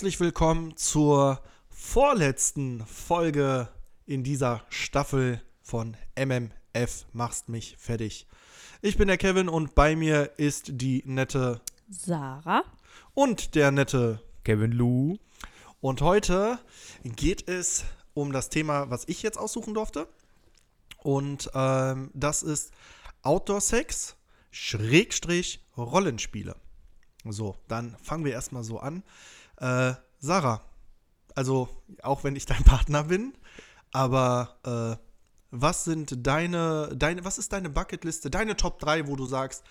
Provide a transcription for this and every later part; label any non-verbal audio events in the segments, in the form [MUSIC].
Herzlich willkommen zur vorletzten Folge in dieser Staffel von MMF Machst mich fertig. Ich bin der Kevin und bei mir ist die nette Sarah. und der nette. Kevin Lou. Und heute geht es um das Thema, was ich jetzt aussuchen durfte. Und ähm, das ist Outdoor-Sex, Schrägstrich Rollenspiele. So, dann fangen wir erstmal so an. Äh, Sarah, also auch wenn ich dein [LAUGHS] Partner bin, aber äh, was sind deine, deine, was ist deine Bucketliste, deine Top 3, wo du sagst,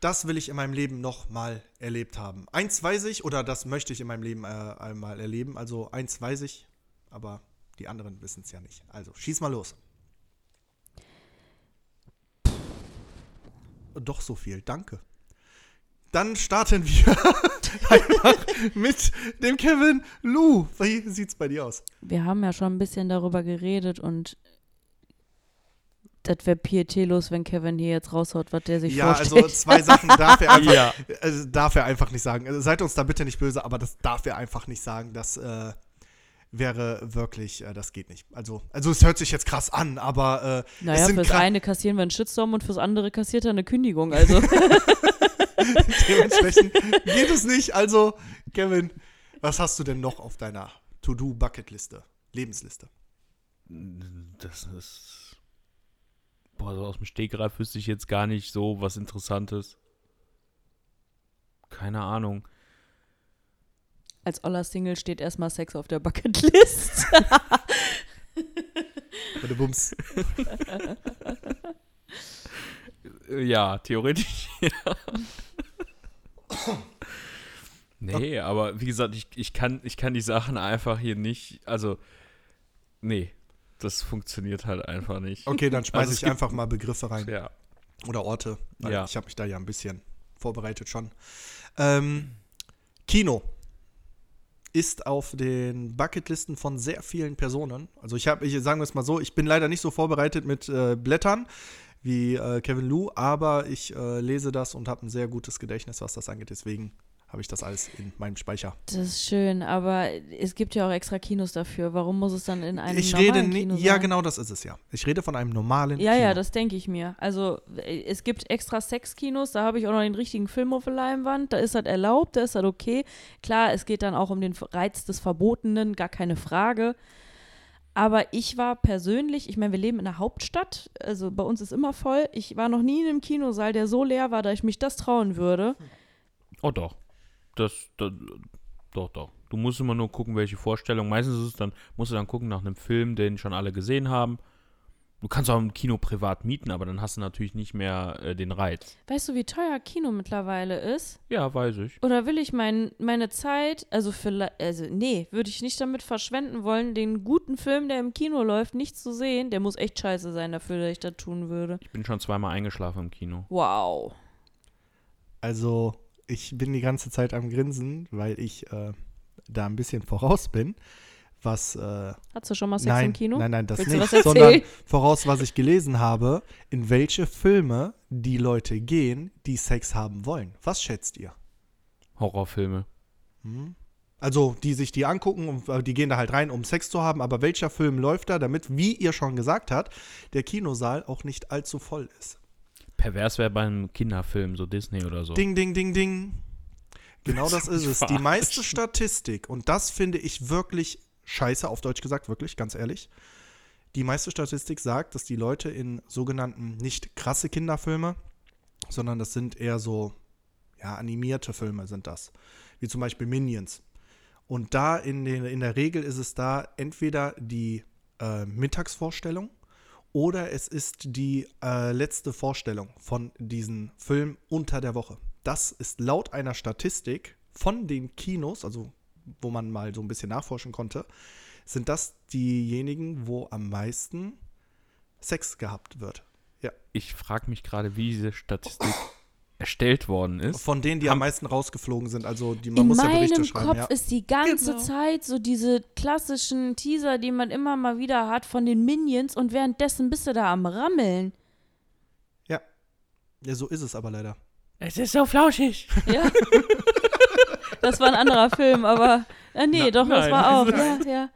das will ich in meinem Leben noch mal erlebt haben. Eins weiß ich oder das möchte ich in meinem Leben äh, einmal erleben. Also eins weiß ich, aber die anderen wissen es ja nicht. Also schieß mal los. Doch so viel, danke. Dann starten wir [LAUGHS] [LAUGHS] einfach mit dem Kevin Lou. Wie sieht's bei dir aus? Wir haben ja schon ein bisschen darüber geredet und das wäre pietätlos, wenn Kevin hier jetzt raushaut, was der sich Ja, vorstellt. also zwei Sachen darf er [LAUGHS] einfach, Ja. also darf er einfach nicht sagen. Also seid uns da bitte nicht böse, aber das darf er einfach nicht sagen. Das äh, wäre wirklich, äh, das geht nicht. Also, also es hört sich jetzt krass an, aber äh, naja, es sind fürs eine kassieren wir einen Shitstorm und fürs andere kassiert er eine Kündigung. Also, [LAUGHS] [LAUGHS] dementsprechend geht es nicht. Also, Kevin, was hast du denn noch auf deiner To-Do-Bucket-Liste, Lebensliste? Das ist. Boah, so aus dem Stegreif wüsste ich jetzt gar nicht so was Interessantes. Keine Ahnung. als Oller Single steht erstmal Sex auf der Bucketlist. [LAUGHS] Oder Bums. Ja, theoretisch. ja. [LAUGHS] nee, aber wie gesagt, ich, ich, kann, ich kann die Sachen einfach hier nicht. Also, nee, das funktioniert halt einfach nicht. Okay, dann schmeiße Also ich einfach mal Begriffe rein. Ja. Oder Orte. Ja. Ich habe mich da ja ein bisschen vorbereitet schon. Ähm, Kino ist auf den Bucketlisten von sehr vielen Personen. Also ich habe, ich sagen wir es mal so, ich bin leider nicht so vorbereitet mit äh, Blättern wie äh, Kevin Lou, aber ich äh, lese das und habe ein sehr gutes Gedächtnis, was das angeht. Deswegen habe ich das alles in meinem Speicher. Das ist schön, aber es gibt ja auch extra Kinos dafür. Warum muss es dann in einem ich normalen rede Kino nicht, ja sein? genau, das ist es ja. Ich rede von einem normalen Ja, Kino. ja, das denke ich mir. Also äh, es gibt extra Sexkinos, da habe ich auch noch den richtigen Film auf der Leinwand, da ist das erlaubt, da ist das okay. Klar, es geht dann auch um den Reiz des Verbotenen, gar keine Frage. Aber ich war persönlich, ich meine, wir leben in der Hauptstadt, also bei uns ist immer voll. Ich war noch nie in einem Kinosaal, der so leer war, dass ich mich das trauen würde. Oh doch. Das, das doch, doch. Du musst immer nur gucken, welche Vorstellung. Meistens ist es dann, musst du dann gucken nach einem Film, den schon alle gesehen haben. Du kannst auch im Kino privat mieten, aber dann hast du natürlich nicht mehr äh, den Reiz. Weißt du, wie teuer Kino mittlerweile ist? Ja, weiß ich. Oder will ich mein, meine Zeit, also für, also nee, würde ich nicht damit verschwenden wollen, den guten Film, der im Kino läuft, nicht zu sehen. Der muss echt scheiße sein dafür, dass ich das tun würde. Ich bin schon zweimal eingeschlafen im Kino. Wow. Also, ich bin die ganze Zeit am Grinsen, weil ich äh, da ein bisschen voraus bin. Was. Äh, Hast du schon mal Sex nein, im Kino? nein, nein, das Willst du nicht. was Sondern voraus, was ich gelesen habe, in welche Filme die Leute gehen, die Sex haben wollen. Was schätzt ihr? Horrorfilme. Hm? Also, die sich die angucken, und, äh, die gehen da halt rein, um Sex zu haben, aber welcher Film läuft da, damit, wie ihr schon gesagt habt, der Kinosaal auch nicht allzu voll ist? Pervers wäre bei einem Kinderfilm, so Disney oder so. Ding, ding, ding, ding. Genau [LAUGHS] das ist es. Die meiste Statistik, und das finde ich wirklich scheiße, auf Deutsch gesagt, wirklich, ganz ehrlich. Die meiste Statistik sagt, dass die Leute in sogenannten nicht krasse Kinderfilme, sondern das sind eher so, ja, animierte Filme sind das. Wie zum Beispiel Minions. Und da in, den, in der Regel ist es da entweder die äh, Mittagsvorstellung oder es ist die äh, letzte Vorstellung von diesem Film unter der Woche. Das ist laut einer Statistik von den Kinos, also wo man mal so ein bisschen nachforschen konnte, sind das diejenigen, wo am meisten Sex gehabt wird. Ich frage mich gerade, wie diese Statistik erstellt worden ist. Von denen, die am meisten rausgeflogen sind. Also die, man In muss ja meinem Berichte schreiben. Kopf Ja. ist die ganze Genau. Zeit so diese klassischen Teaser, die man immer mal wieder hat von den Minions und währenddessen bist du da am Rammeln. ja, so ist es aber leider. Es ist so flauschig. Ja. [LAUGHS] das war ein anderer Film, aber Äh, nee, Na- doch, das nein. war auch. [LAUGHS] Ja, ja.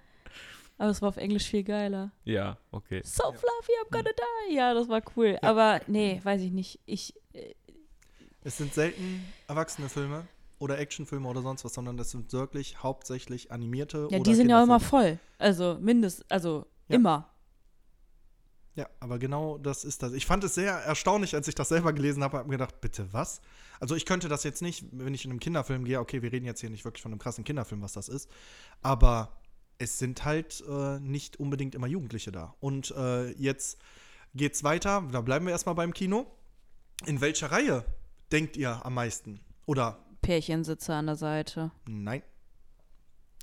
Aber es war auf Englisch viel geiler. Ja, okay. So fluffy, I'm gonna die. Ja, das war cool. Aber nee, weiß ich nicht. Ich, äh, Es sind selten erwachsene Filme oder Actionfilme oder sonst was, sondern das sind wirklich hauptsächlich animierte ja, oder die sind ja auch immer voll. Also mindest, also Ja. immer. Ja, aber genau das ist das. Ich fand es sehr erstaunlich, als ich das selber gelesen habe, habe mir gedacht, bitte was? Also ich könnte das jetzt nicht, wenn ich in einem Kinderfilm gehe, okay, wir reden jetzt hier nicht wirklich von einem krassen Kinderfilm, was das ist, aber es sind halt äh, nicht unbedingt immer Jugendliche da. Und äh, jetzt geht's weiter, da bleiben wir erstmal beim Kino. In welcher Reihe denkt ihr am meisten? Oder Pärchensitze an der Seite. nein?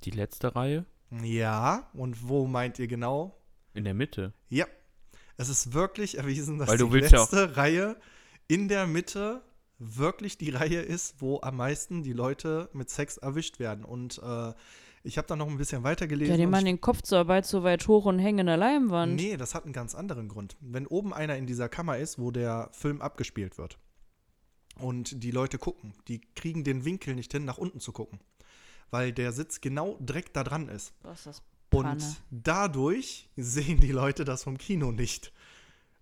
Die letzte Reihe Ja, und wo meint ihr genau? in der Mitte. Ja, es ist wirklich erwiesen, dass Weil du die willst ja letzte Reihe in der Mitte wirklich die Reihe ist, wo am meisten die Leute mit Sex erwischt werden. Und äh, ich habe da noch ein bisschen weiter gelesen. Ja, die und ich, den Kopf so weit so weit hoch und hängen in der Leimwand. nee, das hat einen ganz anderen Grund. Wenn oben einer in dieser Kammer ist, wo der Film abgespielt wird und die Leute gucken, die kriegen den Winkel nicht hin, nach unten zu gucken. Weil der Sitz genau direkt da dran ist. Was ist das? Und Panne. dadurch sehen die Leute das vom Kino nicht.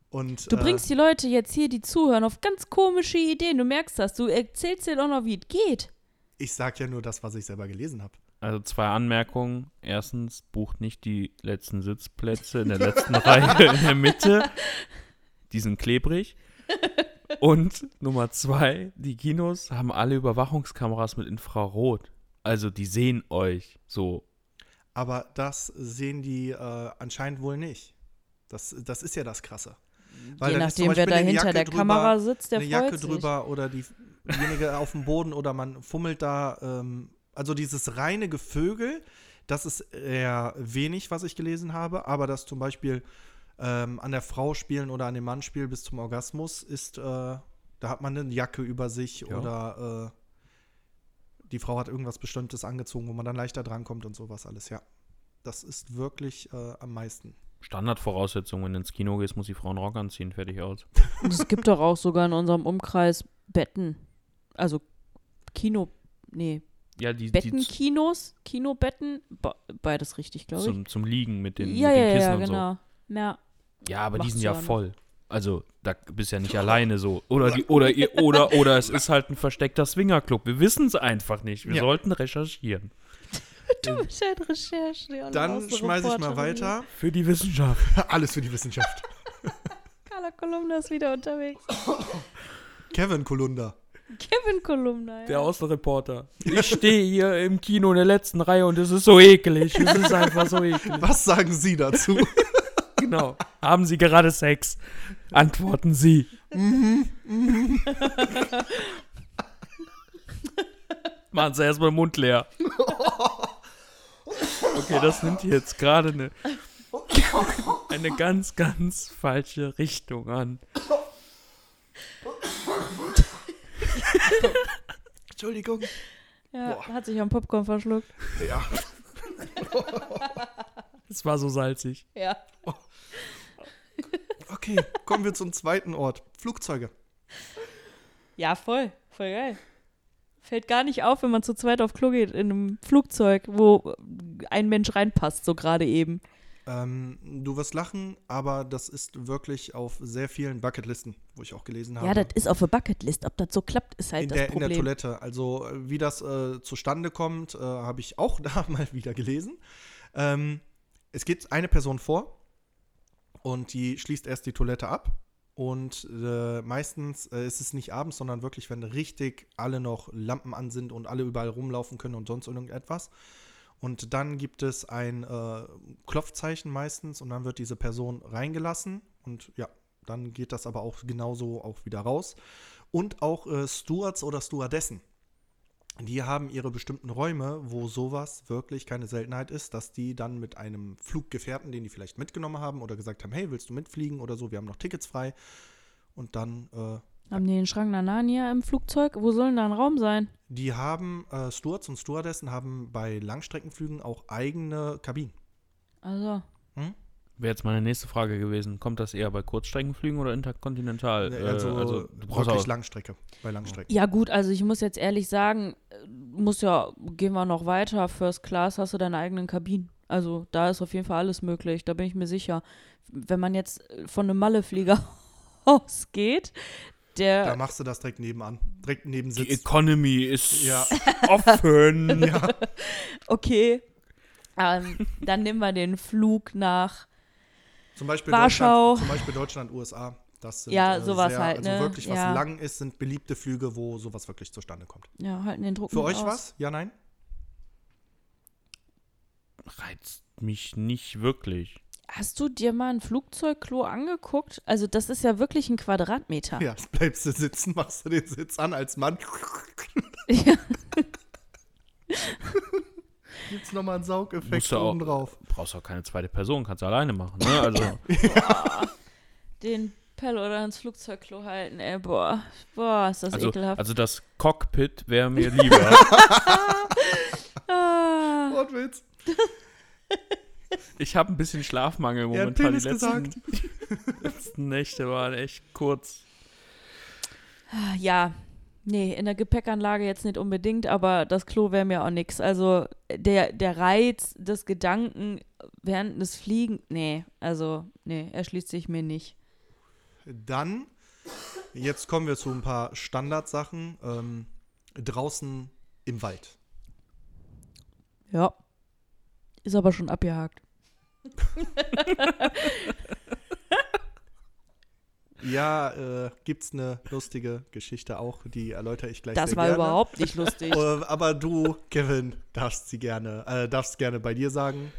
Und, Du äh, bringst die Leute jetzt hier, die zuhören, auf ganz komische Ideen. Du merkst das. Du erzählst dir doch noch, wie es geht. Ich sag ja nur das, was ich selber gelesen habe. Also zwei Anmerkungen. Erstens, bucht nicht die letzten Sitzplätze in der letzten [LAUGHS] Reihe in der Mitte. Die sind klebrig. Und Nummer zwei, die Kinos haben alle Überwachungskameras mit Infrarot. Also die sehen euch so. Aber das sehen die äh, anscheinend wohl nicht. Das, das ist ja das Krasse. Weil Je nachdem, wer da hinter der drüber, Kamera sitzt, der eine freut Jacke sich. drüber oder die, diejenige auf dem Boden oder man fummelt da. Ähm, also dieses reine Gevögel, das ist eher wenig, was ich gelesen habe. Aber das zum Beispiel ähm, an der Frau spielen oder an dem Mann spielen bis zum Orgasmus ist, äh, da hat man eine Jacke über sich Ja. oder äh, die Frau hat irgendwas Bestimmtes angezogen, wo man dann leichter drankommt und sowas alles, ja. Das ist wirklich äh, am meisten. Standardvoraussetzung, wenn du ins Kino gehst, muss die Frau einen Rock anziehen, fertig aus. Und es gibt doch auch sogar in unserem Umkreis Betten. Also Kino, nee, Ja, die, Bettenkinos, Kinobetten, be- beides richtig, glaube ich. zum, zum Liegen mit den, ja, mit den ja, Kissen ja, und genau. Ja, so. Ja, aber die sind ja ja voll. Also, da bist ja nicht alleine so. Oder die, oder ihr, oder, oder es ist halt ein versteckter Swingerclub. Wir wissen es einfach nicht. Wir Ja. sollten recherchieren. Du bist halt Recherche. Dann schmeiße ich mal weiter. Für die Wissenschaft. [LAUGHS] Alles für die Wissenschaft. [LAUGHS] Carla Kolumna ist wieder unterwegs. [COUGHS] Kevin Kolunda. Kevin Kolumna, ja. Der Außenreporter. Ich stehe hier im Kino in der letzten Reihe und es ist so eklig. Es ist einfach so eklig. Was sagen Sie dazu? [LAUGHS] Genau. Haben Sie gerade Sex? Antworten Sie. Machen Sie erstmal den Mund leer. Okay, das nimmt jetzt gerade eine, eine ganz, ganz falsche Richtung an. Entschuldigung. ja Boah. hat sich am Popcorn verschluckt. Ja. Es war so salzig. Ja. Okay, kommen wir zum zweiten Ort. Flugzeuge. Ja, voll. Voll geil. Fällt gar nicht auf, wenn man zu zweit auf Klo geht in einem Flugzeug, wo ein Mensch reinpasst, so gerade eben. Ähm, du wirst lachen, aber das ist wirklich auf sehr vielen Bucketlisten, wo ich auch gelesen habe. Ja, das ist auf der Bucketlist. Ob das so klappt, ist halt in, das der, in Problem. der Toilette. Also, wie das äh, zustande kommt, äh, habe ich auch [LAUGHS] da mal wieder gelesen. Ähm, es geht eine Person vor und die schließt erst die Toilette ab. Und äh, meistens äh, ist es nicht abends, sondern wirklich, wenn richtig alle noch Lampen an sind und alle überall rumlaufen können und sonst irgendetwas. Und dann gibt es ein äh, Klopfzeichen meistens und dann wird diese Person reingelassen. Und ja, dann geht das aber auch genauso auch wieder raus. Und auch äh, Stewards oder Stewardessen. Die haben ihre bestimmten Räume, wo sowas wirklich keine Seltenheit ist, dass die dann mit einem Fluggefährten, den die vielleicht mitgenommen haben oder gesagt haben, hey, willst du mitfliegen oder so, wir haben noch Tickets frei. Und dann, äh, Haben die den Schrank nach Narnia im Flugzeug? Wo soll denn da ein Raum sein? die haben, äh, Stewards und Stewardessen haben bei Langstreckenflügen auch eigene Kabinen. Also, Wäre jetzt meine nächste Frage gewesen. Kommt das eher bei Kurzstreckenflügen oder interkontinental? Nee, Äh, also, du brauchst wirklich auch, Langstrecke. Bei Langstrecken. Ja, gut, also ich muss jetzt ehrlich sagen, muss ja, gehen wir noch weiter. First Class hast du deine eigenen Kabinen. Also da ist auf jeden Fall alles möglich, da bin ich mir sicher. Wenn man jetzt von einem Malleflieger [LAUGHS] ausgeht, Da der. machst du das direkt nebenan. Direkt neben die Sitz. Economy ist Ja. [LAUGHS] offen. ja. [LAUGHS] Okay. Ähm, dann nehmen wir den Flug nach. Zum Beispiel Warschau. Deutschland, zum Beispiel Deutschland, USA. Das sind, Ja, sowas sehr, halt, Also ne? wirklich, was Ja. lang ist, sind beliebte Flüge, wo sowas wirklich zustande kommt. Ja, halten den Druck Für euch aus. was? Ja, nein? Reizt mich nicht wirklich. Hast du dir mal ein Flugzeugklo angeguckt? Also, das ist ja wirklich ein Quadratmeter. Ja, bleibst du sitzen, machst du den Sitz an als Mann. [LAUGHS] Ja. [LAUGHS] Gibt's nochmal einen Saugeffekt oben drauf. Brauchst auch keine zweite Person, kannst du alleine machen. Ne? Also, [LAUGHS] den Pell oder ins Flugzeugklo halten, ey, boah. Boah, ist das also, ekelhaft. also das Cockpit wäre mir lieber. [LAUGHS] [LAUGHS] ah. Wortwitz. ich habe ein bisschen Schlafmangel momentan. Die Penis letzten, letzten Nächte waren echt kurz. Ja, nee, in der Gepäckanlage jetzt nicht unbedingt, aber das Klo wäre mir auch nix. Also der, der Reiz des Gedanken während des Fliegen, nee, also nee, erschließt sich mir nicht. Dann, jetzt kommen wir zu ein paar Standardsachen. Ähm, draußen im Wald. Ja. Ist aber schon abgehakt. [LAUGHS] Ja, äh, gibt's eine lustige Geschichte auch, die erläutere ich gleich Das sehr war gerne. überhaupt nicht lustig. [LAUGHS] Äh, aber du, Kevin, darfst sie gerne, äh, darfst gerne bei dir sagen.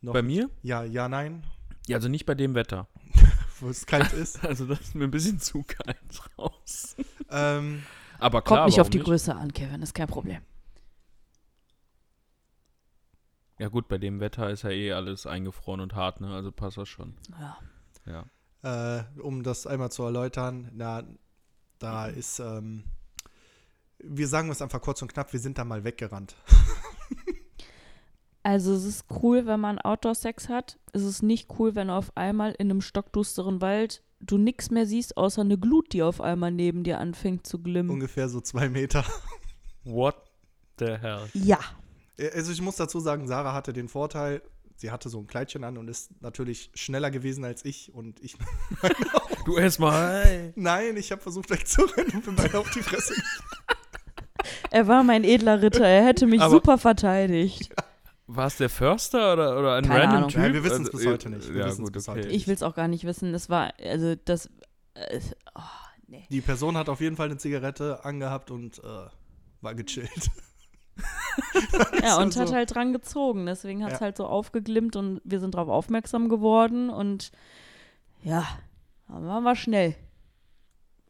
Noch Bei nicht? mir? Ja, ja, nein, Ja, also nicht bei dem Wetter. [LAUGHS] wo es kalt [LAUGHS] ist. Also das ist mir ein bisschen zu kalt raus. ähm, Aber klar, Kommt nicht auf die Größe an, Kevin, ist kein Problem. Ja gut, bei dem Wetter ist ja eh alles eingefroren und hart, ne? Also passt das schon. Ja. Ja. Äh, um das einmal zu erläutern, na, da ist, ähm, wir sagen es einfach kurz und knapp, wir sind da mal weggerannt. [LAUGHS] Also es ist cool, wenn man Outdoor-Sex hat. Es ist nicht cool, wenn auf einmal in einem stockdusteren Wald du nichts mehr siehst, außer eine Glut, die auf einmal neben dir anfängt zu glimmen. Ungefähr so zwei Meter. What the hell? Ja. Also ich muss dazu sagen, Sarah hatte den Vorteil, sie hatte so ein Kleidchen an und ist natürlich schneller gewesen als ich und ich [LAUGHS] Du erstmal. Nein, ich habe versucht wegzurennen und bin beinahe auf die Fresse. Er war mein edler Ritter, er hätte mich Aber- super verteidigt. War es der Förster oder, oder ein Keine random Ahnung. Typ? Nein, wir wissen's Also, bis heute nicht. Wir ja, gut, bis okay. heute Ich will es auch gar nicht wissen. Das war, also das, äh, oh, nee. Die Person hat auf jeden Fall eine Zigarette angehabt und äh, war gechillt. [LAUGHS] Ja, und also- hat halt dran gezogen. Deswegen hat es Ja. halt so aufgeglimmt und wir sind darauf aufmerksam geworden und ja, dann waren wir schnell.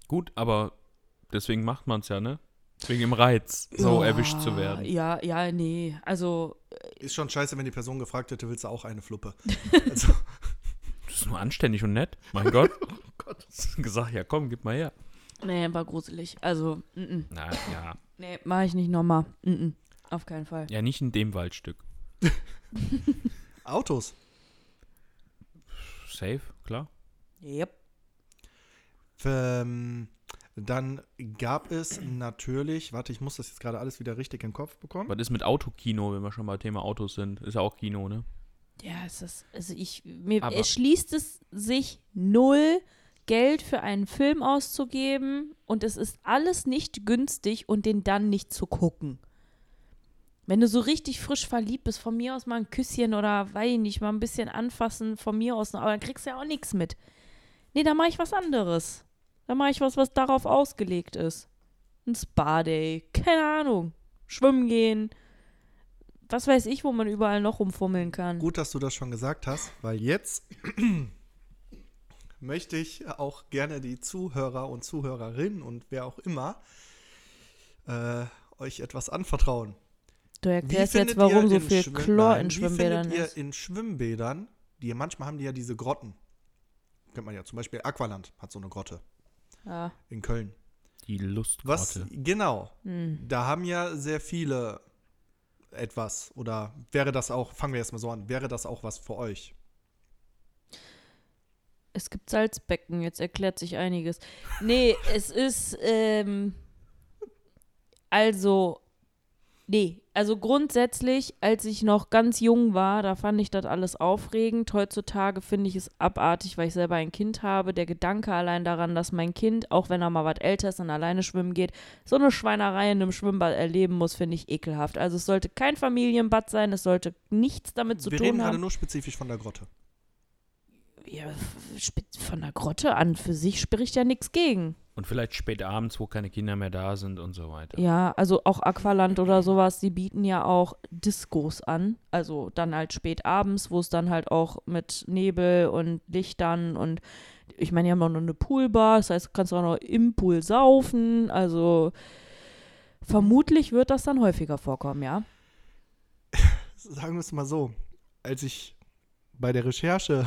Gut, aber deswegen macht man es ja, ne? Wegen dem Reiz, so Ja, erwischt zu werden. Ja, ja, nee. Also, Ist schon scheiße, wenn die Person gefragt hätte, willst du auch eine Fluppe? [LAUGHS] Also, Das ist nur anständig und nett. Mein Gott. [LAUGHS] oh Gott. Gesagt, ja komm, gib mal her. Nee, war gruselig. Also, mm -mm. Na ja. nee, mach ich nicht nochmal. Auf keinen Fall. Ja, nicht in dem Waldstück. [LAUGHS] Autos. Safe, klar. Yep. Ähm, dann gab es natürlich, warte, ich muss das jetzt gerade alles wieder richtig in den Kopf bekommen. Was ist mit Autokino, wenn wir schon bei Thema Autos sind? Ist ja auch Kino, ne? Ja, es ist, also ich, mir erschließt es sich null, Geld für einen Film auszugeben und es ist alles nicht günstig und den dann nicht zu gucken. Wenn du so richtig frisch verliebt bist, von mir aus mal ein Küsschen oder weiß ich nicht, mal ein bisschen anfassen, von mir aus, aber dann kriegst du ja auch nichts mit. Nee, da mache ich was anderes. Da mache ich was, was darauf ausgelegt ist. Ein Spa-Day, keine Ahnung. Schwimmen gehen. Was weiß ich, wo man überall noch rumfummeln kann. Gut, dass du das schon gesagt hast, weil jetzt möchte ich auch gerne die Zuhörer und Zuhörerinnen und wer auch immer äh, euch etwas anvertrauen. Du Wie erklärst findet jetzt, warum ihr so viel Chlor in wie Schwimmbädern findet ihr ist. in Schwimmbädern, die manchmal haben die ja diese Grotten. Kennt man ja, zum Beispiel Aqualand hat so eine Grotte Ja. in Köln. Die Was, Lustgrotte. genau, Hm. da haben ja sehr viele etwas. Oder wäre das auch, fangen wir erstmal so an, wäre das auch was für euch? Es gibt Salzbecken, jetzt erklärt sich einiges. Nee, [LAUGHS] es ist, ähm, also, nee, also grundsätzlich, als ich noch ganz jung war, da fand ich das alles aufregend. Heutzutage finde ich es abartig, weil ich selber ein Kind habe. Der Gedanke allein daran, dass mein Kind, auch wenn er mal was älter ist und alleine schwimmen geht, so eine Schweinerei in einem Schwimmbad erleben muss, finde ich ekelhaft. Also es sollte kein Familienbad sein, es sollte nichts damit zu Wir tun reden gerade haben. nur spezifisch von der Grotte. Ja, von der Grotte an für sich spricht ja nichts gegen. Und vielleicht spät abends, wo keine Kinder mehr da sind und so weiter. Ja, also auch Aqualand oder sowas, die bieten ja auch Diskos an. Also dann halt spät abends, wo es dann halt auch mit Nebel und Lichtern und ich meine, die haben auch noch eine Poolbar, das heißt, du kannst auch noch im Pool saufen. Also vermutlich wird das dann häufiger vorkommen, ja. [LAUGHS] Sagen wir es mal so, als ich bei der Recherche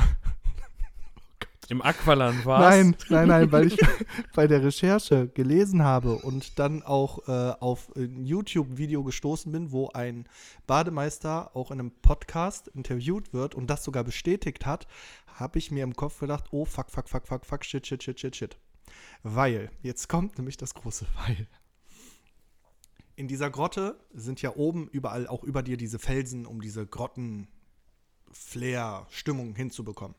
Im Aqualand war Nein, nein, nein, weil ich [LAUGHS] bei der Recherche gelesen habe und dann auch äh, auf ein YouTube-Video gestoßen bin, wo ein Bademeister auch in einem Podcast interviewt wird und das sogar bestätigt hat, habe ich mir im Kopf gedacht, oh fuck, fuck, fuck, fuck, fuck, shit, shit, shit, shit, shit. Weil, jetzt kommt nämlich das große Weil. In dieser Grotte sind ja oben überall auch über dir diese Felsen, um diese Grotten-Flair-Stimmung hinzubekommen.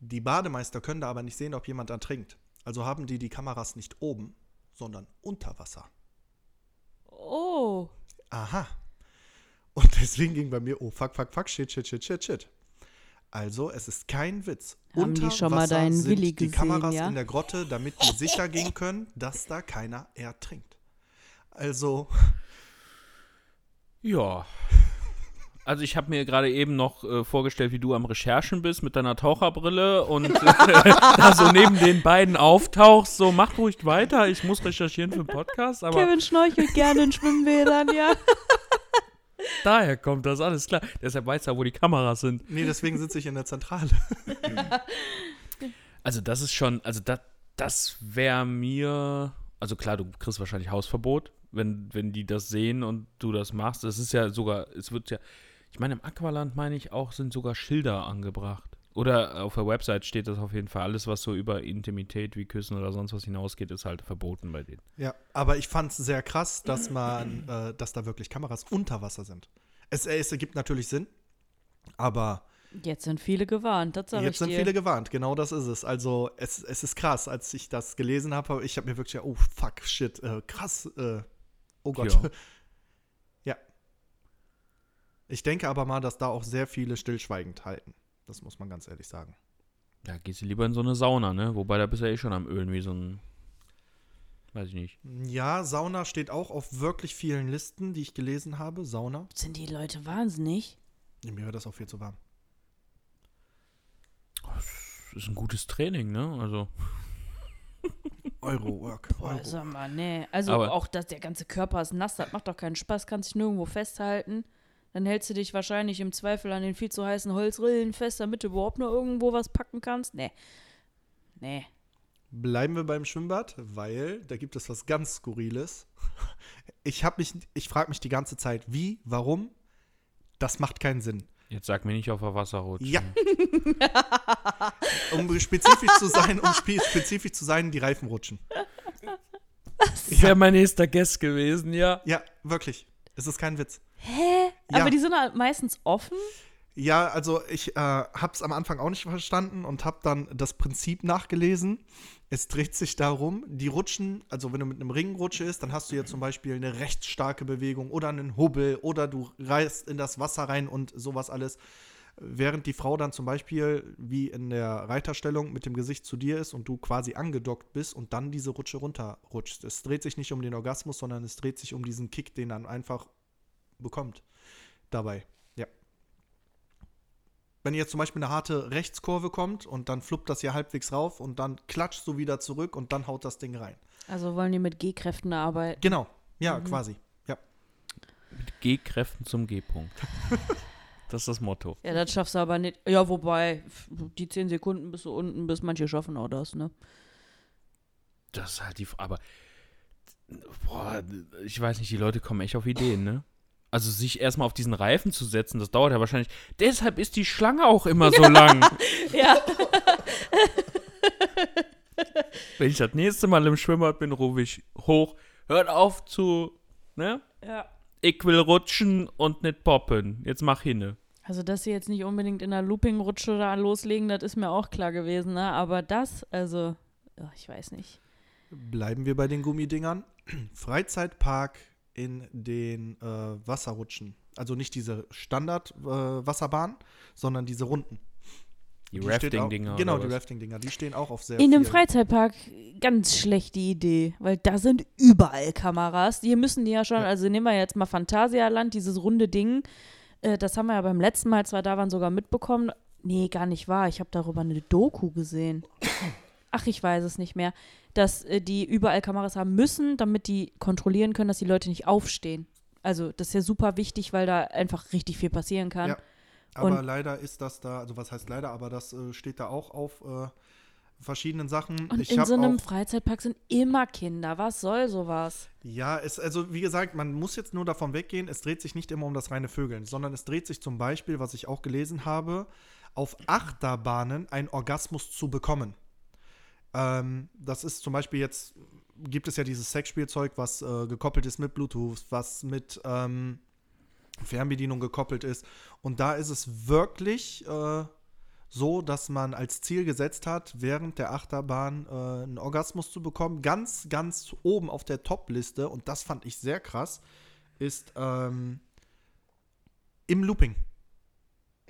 Die Bademeister können da aber nicht sehen, ob jemand ertrinkt. Also haben die die Kameras nicht oben, sondern unter Wasser. Oh. Aha. Und deswegen ging bei mir, oh fuck, fuck, fuck, shit, shit, shit, shit, shit. Also, es ist kein Witz. Haben die Unter schon mal Wasser deinen sind Willi die gesehen, Kameras ja? in der Grotte, damit die sicher gehen können, dass da keiner ertrinkt. Also, Ja. [LAUGHS] Also ich habe mir gerade eben noch äh, vorgestellt, wie du am Recherchen bist mit deiner Taucherbrille und äh, [LAUGHS] [LAUGHS] da so neben den beiden auftauchst, so mach ruhig weiter, ich muss recherchieren für den Podcast, aber Kevin schnorchelt gerne in Schwimmbädern, ja. [LAUGHS] daher kommt das, alles klar. Deshalb weiß er, wo die Kameras sind. nee, deswegen sitze ich in der Zentrale. Also das ist schon, also das, das wäre mir, also klar, du kriegst wahrscheinlich Hausverbot, wenn, wenn die das sehen und du das machst. Das ist ja sogar, es wird ja, ich meine, im Aqualand meine ich auch, sind sogar Schilder angebracht. Oder auf der Website steht das auf jeden Fall. Alles, was so über Intimität wie Küssen oder sonst was hinausgeht, ist halt verboten bei denen. Ja, aber ich fand es sehr krass, dass man, äh, dass da wirklich Kameras unter Wasser sind. Es, es ergibt natürlich Sinn, aber Jetzt sind viele gewarnt, das sag Jetzt ich sind dir. viele gewarnt, genau das ist es. Also es, es ist krass, als ich das gelesen habe, ich habe mir wirklich, oh fuck, shit, äh, krass, äh, oh Gott. Ja. [LAUGHS] Ich denke aber mal, dass da auch sehr viele stillschweigend halten. Das muss man ganz ehrlich sagen. Da gehst du lieber in so eine Sauna, ne? Wobei da bist du ja eh schon am Ölen wie so ein, weiß ich nicht. Ja, Sauna steht auch auf wirklich vielen Listen, die ich gelesen habe. Sauna. Sind die Leute wahnsinnig? Nee, Mir wird das auch viel zu warm. Das ist ein gutes Training, ne? Also, [LAUGHS] Euro-Work. Boah, Euro. sag mal, nee. Also Aber- auch, dass der ganze Körper ist nass, das macht doch keinen Spaß, kannst dich nirgendwo festhalten. Dann hältst du dich wahrscheinlich im Zweifel an den viel zu heißen Holzrillen fest, damit du überhaupt noch irgendwo was packen kannst. Nee. Nee. Bleiben wir beim Schwimmbad, weil da gibt es was ganz Skurriles. [LAUGHS] Ich habe mich, ich frage mich die ganze Zeit, wie, warum? Das macht keinen Sinn. jetzt sag mir nicht auf der Wasserrutsche. Ja. um [LAUGHS] spezifisch zu sein, um spe spezifisch zu sein, die Reifen rutschen. [LAUGHS] Das wäre mein nächster Guest gewesen, ja. Ja, wirklich. Es ist kein Witz. Hä? Ja. Aber die sind halt meistens offen? Ja, also ich äh, habe es am Anfang auch nicht verstanden und habe dann das Prinzip nachgelesen. Es dreht sich darum, die rutschen, also wenn du mit einem Ringrutsche ist, dann hast du ja zum Beispiel eine recht starke Bewegung oder einen Hubbel oder du reißt in das Wasser rein und sowas alles. Während die Frau dann zum Beispiel wie in der Reiterstellung mit dem Gesicht zu dir ist und du quasi angedockt bist und dann diese Rutsche runterrutscht. Es dreht sich nicht um den Orgasmus, sondern es dreht sich um diesen Kick, den dann einfach bekommt dabei. Ja. Wenn jetzt zum Beispiel eine harte Rechtskurve kommt und dann fluppt das hier halbwegs rauf und dann klatscht du wieder zurück und dann haut das Ding rein. Also wollen die mit G-Kräften arbeiten? Genau. Ja, quasi. Ja. Mit G-Kräften zum G-Punkt. [LAUGHS] das ist das Motto. Ja, das schaffst du aber nicht. Ja, wobei, die 10 Sekunden bis du unten bist, manche schaffen auch das, ne? Das ist halt die. Aber. Boah, ich weiß nicht, die Leute kommen echt auf Ideen, ne? Also sich erstmal auf diesen Reifen zu setzen, das dauert ja wahrscheinlich. Deshalb ist die Schlange auch immer so [LAUGHS] lang. Ja. [LAUGHS] Wenn ich das nächste Mal im Schwimmbad bin, rufe ich hoch. Hört auf zu, ne? ja. Ich will rutschen und nicht poppen. Jetzt mach hinne. Also, dass sie jetzt nicht unbedingt in der Looping-Rutsche da loslegen, das ist mir auch klar gewesen, ne? Aber das, also, ach, ich weiß nicht. Bleiben wir bei den Gummidingern. [CLEARS THROAT] Freizeitpark in den äh, Wasserrutschen. Also nicht diese Standard-Wasserbahn, sondern diese runden. Die, Die Rafting-Dinger. Genau, oder die? Rafting-Dinger. Die stehen auch auf sehr In einem Freizeitpark ganz schlechte Idee, weil da sind überall Kameras. Hier müssen die ja schon, Ja. also nehmen wir jetzt mal Phantasialand, dieses runde Ding. Äh, das haben wir ja beim letzten Mal, als wir da waren, sogar mitbekommen. Nee, gar nicht wahr. Ich habe darüber eine Doku gesehen. Ach, ich weiß es nicht mehr. Dass äh, die überall Kameras haben müssen, damit die kontrollieren können, dass die Leute nicht aufstehen. Also, das ist ja super wichtig, weil da einfach richtig viel passieren kann. Ja. Aber Und- leider ist das da, also was heißt leider, aber das äh, steht da auch auf äh, verschiedenen Sachen. Und ich in so einem Freizeitpark sind immer Kinder. Was soll sowas? Ja, es, also wie gesagt, man muss jetzt nur davon weggehen, es dreht sich nicht immer um das reine Vögeln, sondern es dreht sich zum Beispiel, was ich auch gelesen habe, auf Achterbahnen einen Orgasmus zu bekommen. Ähm, das ist zum Beispiel jetzt, gibt es ja dieses Sexspielzeug, was äh, gekoppelt ist mit Bluetooth, was mit ähm, Fernbedienung gekoppelt ist. Und da ist es wirklich äh, so, dass man als Ziel gesetzt hat, während der Achterbahn äh, einen Orgasmus zu bekommen. Ganz, ganz oben auf der Top-Liste, und das fand ich sehr krass, ist ähm, im Looping.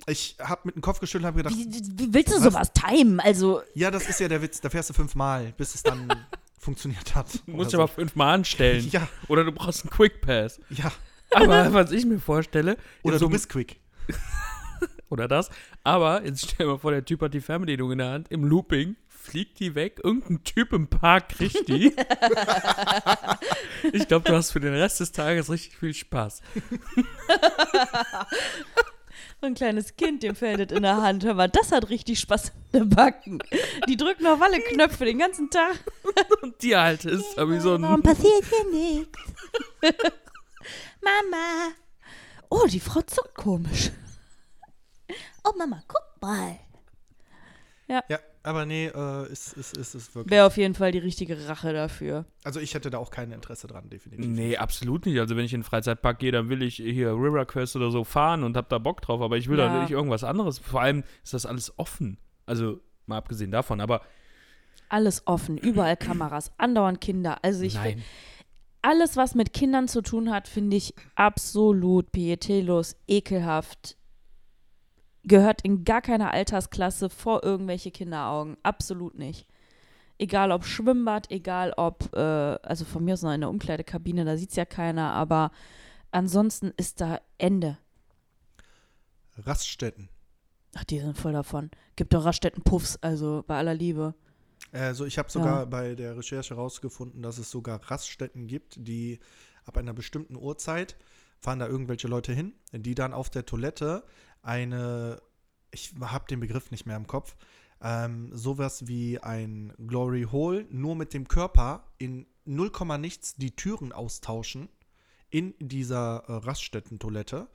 Ich habe mit dem Kopf geschüttelt und habe gedacht, Wie, wie willst du Was? sowas timen? Also, ja, das ist ja der Witz, da fährst du fünfmal, bis es dann [LAUGHS] funktioniert hat. Du musst dich Oder aber fünfmal anstellen. Ja, Oder du brauchst einen Quick Pass. ja. Aber was ich mir vorstelle, Oder so du bist quick. [LAUGHS] oder das. Aber jetzt stell dir mal vor, der Typ hat die Fernbedienung in der Hand, im Looping, fliegt die weg, irgendein Typ im Park kriegt die. [LAUGHS] ich glaube, du hast für den Rest des Tages richtig viel Spaß. So ein kleines Kind, dem fällt in der Hand. Hör mal, das hat richtig Spaß in den Backen. Die drücken auf alle Knöpfe den ganzen Tag. Und die halt ist aber wie so ein. passiert hier nichts? Mama. Oh, die Frau zuckt komisch. Oh, Mama, guck mal. Ja, aber nee, äh, ist, ist, ist, ist wirklich. Wäre auf jeden Fall die richtige Rache dafür. Also ich hätte da auch kein Interesse dran, definitiv. Nee, absolut nicht. Also wenn ich in den Freizeitpark gehe, dann will ich hier River Quest oder so fahren und hab da Bock drauf, aber ich will da Ja. nicht irgendwas anderes. Vor allem ist das alles offen. Also mal abgesehen davon, aber Alles offen, überall Kameras, andauernd Kinder. Also ich nein. alles, was mit Kindern zu tun hat, finde ich absolut pietätlos, ekelhaft. Gehört in gar keine Altersklasse vor irgendwelche Kinderaugen. Absolut nicht. Egal ob Schwimmbad, egal ob, äh, also von mir aus noch in der Umkleidekabine, da sieht es ja keiner, aber ansonsten ist da Ende. Raststätten. Ach, die sind voll davon. Gibt doch Raststätten-Puffs, also bei aller Liebe. Also ich habe sogar Ja. bei der Recherche herausgefunden, dass es sogar Raststätten gibt, die ab einer bestimmten Uhrzeit fahren da irgendwelche Leute hin, die dann auf der Toilette eine, ich habe den Begriff nicht mehr im Kopf, ähm, sowas wie ein Glory Hole, nur mit dem Körper in 0, nichts die Türen austauschen in dieser äh, Raststätten-Toilette.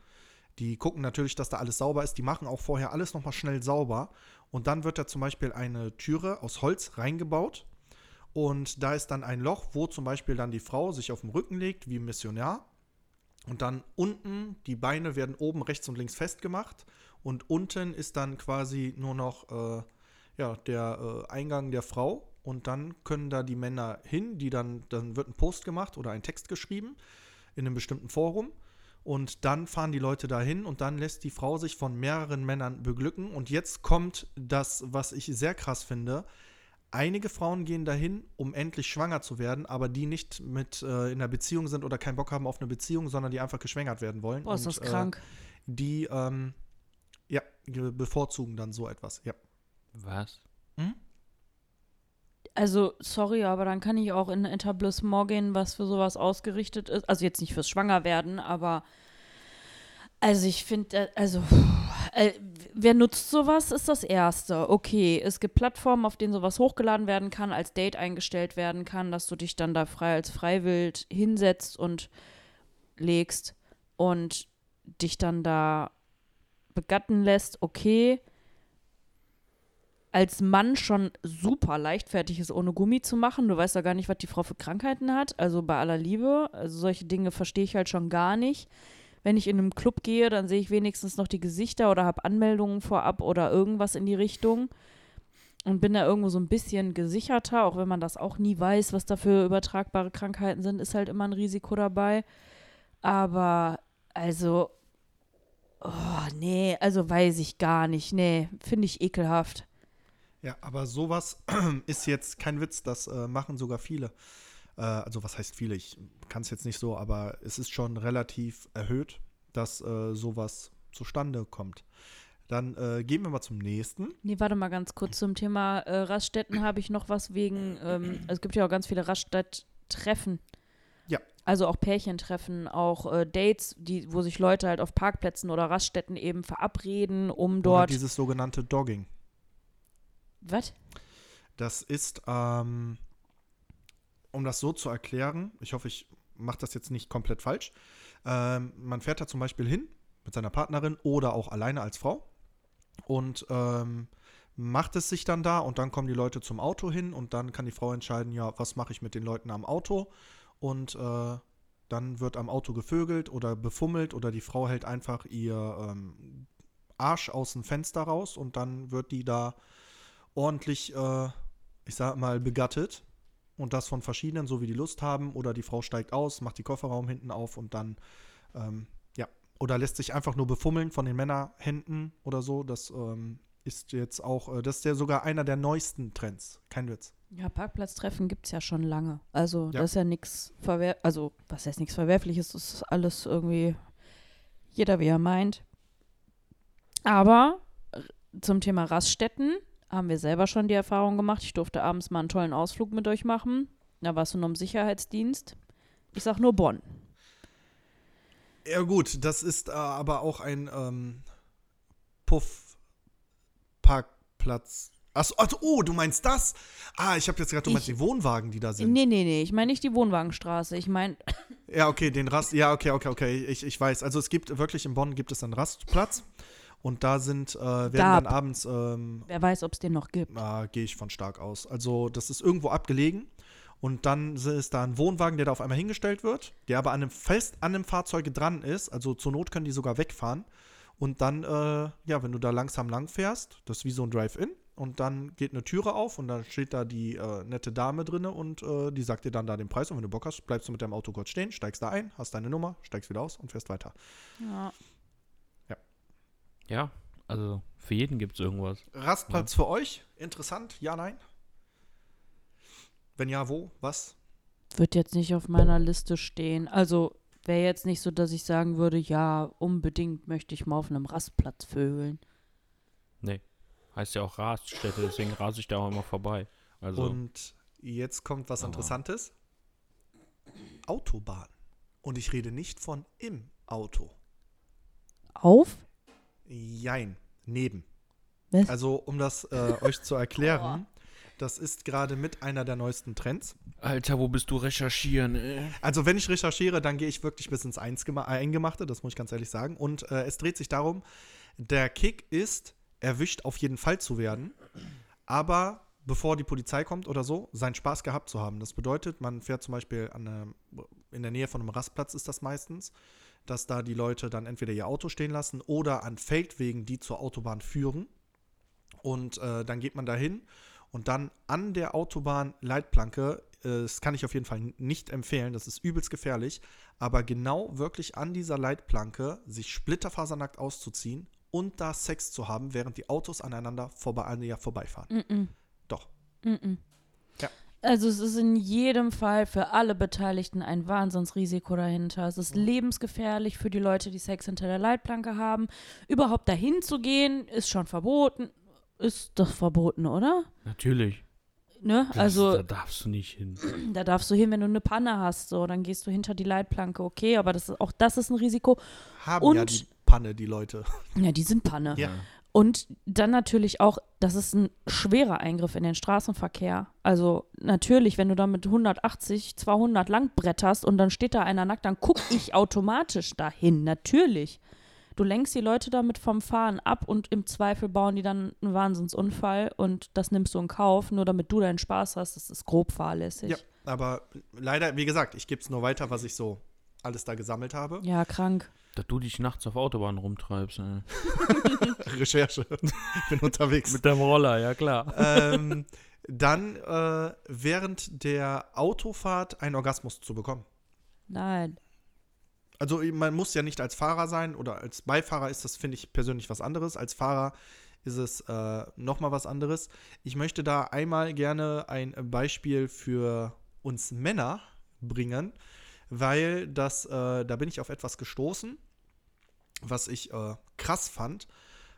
Die gucken natürlich, dass da alles sauber ist. Die machen auch vorher alles nochmal schnell sauber. Und dann wird da zum Beispiel eine Türe aus Holz reingebaut. Und da ist dann ein Loch, wo zum Beispiel dann die Frau sich auf den Rücken legt, wie ein Missionar. Und dann unten, die Beine werden oben rechts und links festgemacht. Und unten ist dann quasi nur noch äh, ja, der äh, Eingang der Frau. Und dann können da die Männer hin, die dann, dann wird ein Post gemacht oder ein Text geschrieben in einem bestimmten Forum. Und dann fahren die Leute dahin und dann lässt die Frau sich von mehreren Männern beglücken. Und jetzt kommt das, was ich sehr krass finde. Einige Frauen gehen dahin, um endlich schwanger zu werden, aber die nicht mit äh, in einer Beziehung sind oder keinen Bock haben auf eine Beziehung, sondern die einfach geschwängert werden wollen. Boah, ist das Und, krank. Äh, die ähm, ja, ge- bevorzugen dann so etwas. Ja. Was? Also, sorry, aber dann kann ich auch in ein Etablissement gehen, was für sowas ausgerichtet ist. Also jetzt nicht fürs Schwangerwerden, aber also ich finde, also äh, wer nutzt sowas, ist das Erste. Okay, es gibt Plattformen, auf denen sowas hochgeladen werden kann, als Date eingestellt werden kann, dass du dich dann da frei als Freiwild hinsetzt und legst. und dich dann da begatten lässt, okay, als Mann schon super leichtfertig ist, ohne Gummi zu machen. Du weißt ja gar nicht, was die Frau für Krankheiten hat. Also bei aller Liebe. Also solche Dinge verstehe ich halt schon gar nicht. Wenn ich in einem Club gehe, dann sehe ich wenigstens noch die Gesichter oder habe Anmeldungen vorab oder irgendwas in die Richtung. Und bin da irgendwo so ein bisschen gesicherter, auch wenn man das auch nie weiß, was da für übertragbare Krankheiten sind, ist halt immer ein Risiko dabei. Aber also, oh, nee, also weiß ich gar nicht. Nee, finde ich ekelhaft. Ja, aber sowas [CLEARS THROAT] ist jetzt kein Witz, das äh, machen sogar viele. Äh, also was heißt viele? Ich kann es jetzt nicht so, aber es ist schon relativ erhöht, dass äh, sowas zustande kommt. Dann äh, gehen wir mal zum nächsten. Nee, warte mal ganz kurz zum Thema äh, Raststätten habe ich noch was wegen, ähm, es gibt ja auch ganz viele Raststätten-Treffen. Ja. Also auch Pärchentreffen, auch äh, Dates, die, wo sich Leute halt auf Parkplätzen oder Raststätten eben verabreden, um Oder dort. dieses sogenannte Dogging. Was? Das ist, ähm, um das so zu erklären, ich hoffe, ich mache das jetzt nicht komplett falsch. Ähm, man fährt da zum Beispiel hin mit seiner Partnerin oder auch alleine als Frau und ähm, macht es sich dann da und dann kommen die Leute zum Auto hin und dann kann die Frau entscheiden, ja, was mache ich mit den Leuten am Auto und äh, dann wird am Auto gevögelt oder befummelt oder die Frau hält einfach ihr ähm, Arsch aus dem Fenster raus und dann wird die da ordentlich, äh, ich sag mal, begattet. Und das von verschiedenen, so wie die Lust haben. Oder die Frau steigt aus, macht die Kofferraum hinten auf und dann, ähm, ja. Oder lässt sich einfach nur befummeln von den Männerhänden oder so. Das ähm, ist jetzt auch, äh, das ist ja sogar einer der neuesten Trends. Kein Witz. Ja, Parkplatztreffen gibt es ja schon lange. Also Ja. das ist ja nichts verwerf also was heißt nichts Verwerfliches, das ist alles irgendwie jeder wie er meint. Aber zum Thema Raststätten haben wir selber schon die Erfahrung gemacht. Ich durfte abends mal einen tollen Ausflug mit euch machen. Da warst du noch im Sicherheitsdienst. Ich sag nur Bonn. Ja, gut, das ist äh, aber auch ein ähm, Puff-Parkplatz. Achso, ach, oh, du meinst das? Ah, ich habe jetzt gerade, du meinst Ich- die Wohnwagen, die da sind. Nee, nee, nee, ich meine nicht die Wohnwagenstraße. Ich meine, [COUGHS] Ja, okay, den Rast. Ja, okay, okay, okay. Ich, ich weiß. Also es gibt wirklich in Bonn gibt es einen Rastplatz und da sind äh, werden Gab. dann abends ähm, wer weiß, ob es den noch gibt. äh, gehe ich von stark aus. Also das ist irgendwo abgelegen und dann ist da ein Wohnwagen, der da auf einmal hingestellt wird, der aber an einem fest an einem Fahrzeug dran ist. Also zur Not können die sogar wegfahren und dann äh, ja, wenn du da langsam lang fährst, das ist wie so ein Drive-In. Und dann geht eine Türe auf und dann steht da die äh, nette Dame drinne und äh, die sagt dir dann da den Preis. Und wenn du Bock hast, bleibst du mit deinem Auto kurz stehen, steigst da ein, hast deine Nummer, steigst wieder aus und fährst weiter. Ja. Ja, also für jeden gibt es irgendwas. Rastplatz für euch? Interessant? Ja, nein? Wenn ja, wo? Was? Wird jetzt nicht auf meiner Liste stehen. Also wäre jetzt nicht so, dass ich sagen würde, ja, unbedingt möchte ich mal auf einem Rastplatz vögeln. Heißt ja auch Raststätte, deswegen rase ich da auch immer vorbei. Also, Und jetzt kommt was Aber- Interessantes. Autobahn. Und ich rede nicht von im Auto. Auf? Jein, neben. Was? Also, um das äh, [LAUGHS] euch zu erklären, das ist gerade mit einer der neuesten Trends. Alter, wo bist du recherchieren? Ey? Also, wenn ich recherchiere, dann gehe ich wirklich bis ins Einsgema- Eingemachte, das muss ich ganz ehrlich sagen. Und äh, es dreht sich darum, der Kick ist, erwischt auf jeden Fall zu werden, aber bevor die Polizei kommt oder so, seinen Spaß gehabt zu haben. Das bedeutet, man fährt zum Beispiel an einem, in der Nähe von einem Rastplatz ist das meistens, dass da die Leute dann entweder ihr Auto stehen lassen oder an Feldwegen, die zur Autobahn führen. Und äh, dann geht man da hin und dann an der Autobahn-Leitplanke, äh, das kann ich auf jeden Fall nicht empfehlen, das ist übelst gefährlich, aber genau wirklich an dieser Leitplanke sich splitterfasernackt auszuziehen und da Sex zu haben, während die Autos aneinander vorbei, vorbeifahren. Mm-mm. Doch. Mm-mm. Ja. Also es ist in jedem Fall für alle Beteiligten ein Wahnsinnsrisiko dahinter. Es ist lebensgefährlich für die Leute, die Sex hinter der Leitplanke haben. Überhaupt dahin zu gehen, ist schon verboten. Ist doch verboten, oder? Natürlich. Ne? Das, also da darfst du nicht hin. Da darfst du hin, wenn du eine Panne hast, so, dann gehst du hinter die Leitplanke, okay, aber das ist, auch das ist ein Risiko. Haben ja Und- die Panne, die Leute. Ja, die sind Panne. Ja. Und dann natürlich auch, das ist ein schwerer Eingriff in den Straßenverkehr. Also natürlich, wenn du da mit 180, 200 lang bretterst und dann steht da einer nackt, dann gucke ich automatisch dahin. Natürlich. Du lenkst die Leute damit vom Fahren ab und im Zweifel bauen die dann einen Wahnsinnsunfall und das nimmst du in Kauf, nur damit du deinen Spaß hast. Das ist grob fahrlässig. Ja, aber leider, wie gesagt, ich gebe es nur weiter, was ich so alles da gesammelt habe. Ja, krank. Dass du dich nachts auf Autobahn rumtreibst. Ey. [LAUGHS] Recherche. Ich bin unterwegs. Mit deinem Roller, ja klar. ähm, dann äh, während der Autofahrt einen Orgasmus zu bekommen. Nein. Also man muss ja nicht als Fahrer sein oder als Beifahrer ist das, finde ich persönlich, was anderes. Als Fahrer ist es äh, nochmal was anderes. Ich möchte da einmal gerne ein Beispiel für uns Männer bringen, weil das, äh, da bin ich auf etwas gestoßen, was ich äh, krass fand,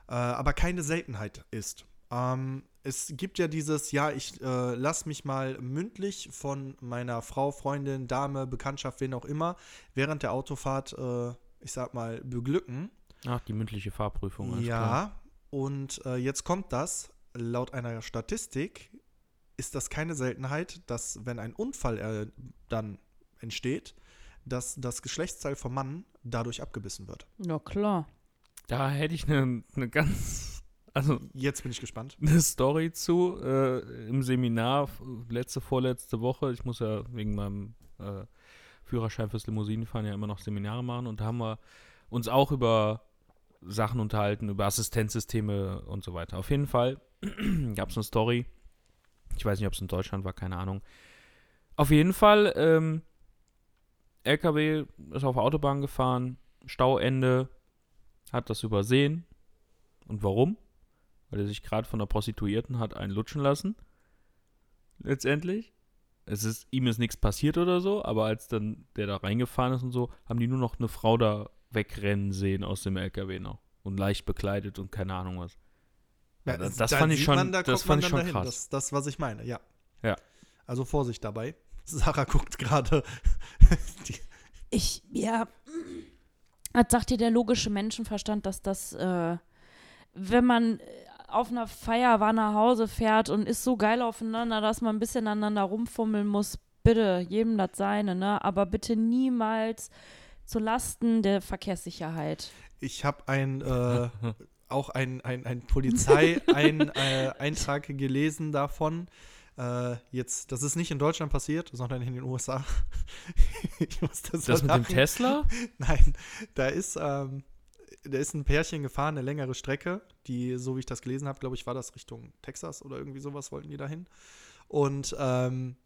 äh, aber keine Seltenheit ist. Ähm, es gibt ja dieses, ja, ich äh, lass mich mal mündlich von meiner Frau, Freundin, Dame, Bekanntschaft, wen auch immer, während der Autofahrt, äh, ich sag mal, beglücken. Ach, die mündliche Fahrprüfung. Ja, klar. und äh, jetzt kommt das. Laut einer Statistik ist das keine Seltenheit, dass, wenn ein Unfall äh, dann entsteht, dass das Geschlechtsteil vom Mann dadurch abgebissen wird. Ja, klar. Da hätte ich eine ne ganz, also Jetzt bin ich gespannt. eine Story zu äh, im Seminar letzte, vorletzte Woche. Ich muss ja wegen meinem äh, Führerschein fürs Limousinenfahren ja immer noch Seminare machen und da haben wir uns auch über Sachen unterhalten, über Assistenzsysteme und so weiter. Auf jeden Fall [CLEARS THROAT] gab es eine Story. Ich weiß nicht, ob es in Deutschland war, keine Ahnung. Auf jeden Fall, ähm, LKW ist auf der Autobahn gefahren, Stauende, hat das übersehen. Und warum? Weil er sich gerade von der Prostituierten hat einen lutschen lassen. Letztendlich. Es ist, ihm ist nichts passiert oder so, aber als dann der da reingefahren ist und so, haben die nur noch eine Frau da wegrennen sehen aus dem LKW noch. Und leicht bekleidet und keine Ahnung was. Ja, das, das da fand ich schon, man, da das fand ich schon dahin. krass. Das, das, was ich meine, ja. Ja. Also Vorsicht dabei. Sarah guckt gerade. [LAUGHS] Ich, ja. Was sagt dir der logische Menschenverstand, dass das, äh, wenn man äh, auf einer Feier war nach Hause fährt und ist so geil aufeinander, dass man ein bisschen aneinander rumfummeln muss, bitte, jedem das seine, ne? Aber bitte niemals zu Lasten der Verkehrssicherheit. Ich habe ein, äh, [LAUGHS] auch ein, ein, ein Polizei-Eintrag gelesen davon. Äh, jetzt, das ist nicht in Deutschland passiert, sondern in den USA. [LAUGHS] ich muss das, Das mit dem. Tesla? [LAUGHS] Nein, da ist, ähm, da ist ein Pärchen gefahren, eine längere Strecke, die, so wie ich das gelesen habe, glaube ich, war das Richtung Texas oder irgendwie sowas wollten die dahin. Und ähm,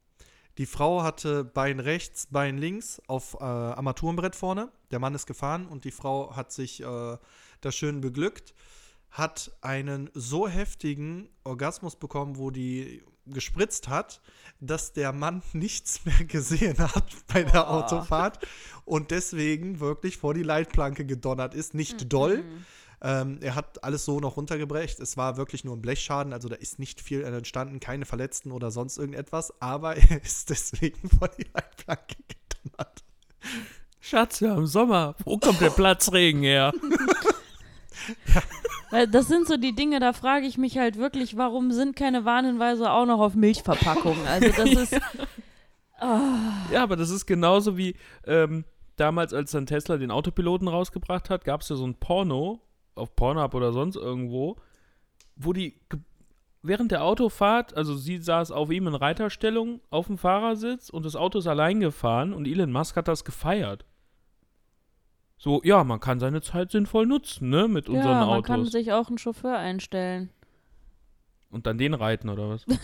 die Frau hatte Bein rechts, Bein links auf äh, Armaturenbrett vorne. Der Mann ist gefahren und die Frau hat sich äh, da schön beglückt, hat einen so heftigen Orgasmus bekommen, wo die gespritzt hat, dass der Mann [LAUGHS] nichts mehr gesehen hat bei der Boah. Autofahrt und deswegen wirklich vor die Leitplanke gedonnert ist. Nicht doll. Ähm, er hat alles so noch runtergebrecht. Es war wirklich nur ein Blechschaden, also da ist nicht viel entstanden, keine Verletzten oder sonst irgendetwas, aber [LAUGHS] er ist deswegen [LAUGHS] vor die Leitplanke gedonnert. Schatz, wir haben Sommer. Wo kommt der Platzregen her? Weil das sind so die Dinge, da frage ich mich halt wirklich, warum sind keine Warnhinweise auch noch auf Milchverpackungen? Also das [LAUGHS] ist. Ja, aber das ist genauso wie ähm, damals, als dann Tesla den Autopiloten rausgebracht hat, gab es ja so ein Porno auf Pornhub oder sonst irgendwo, wo die während der Autofahrt, also sie saß auf ihm in Reiterstellung auf dem Fahrersitz und das Auto ist allein gefahren und Elon Musk hat das gefeiert. So, ja, man kann seine Zeit sinnvoll nutzen, ne, mit unseren ja, man kann Autos. sich auch einen Chauffeur einstellen. Und dann den reiten oder was? [LAUGHS]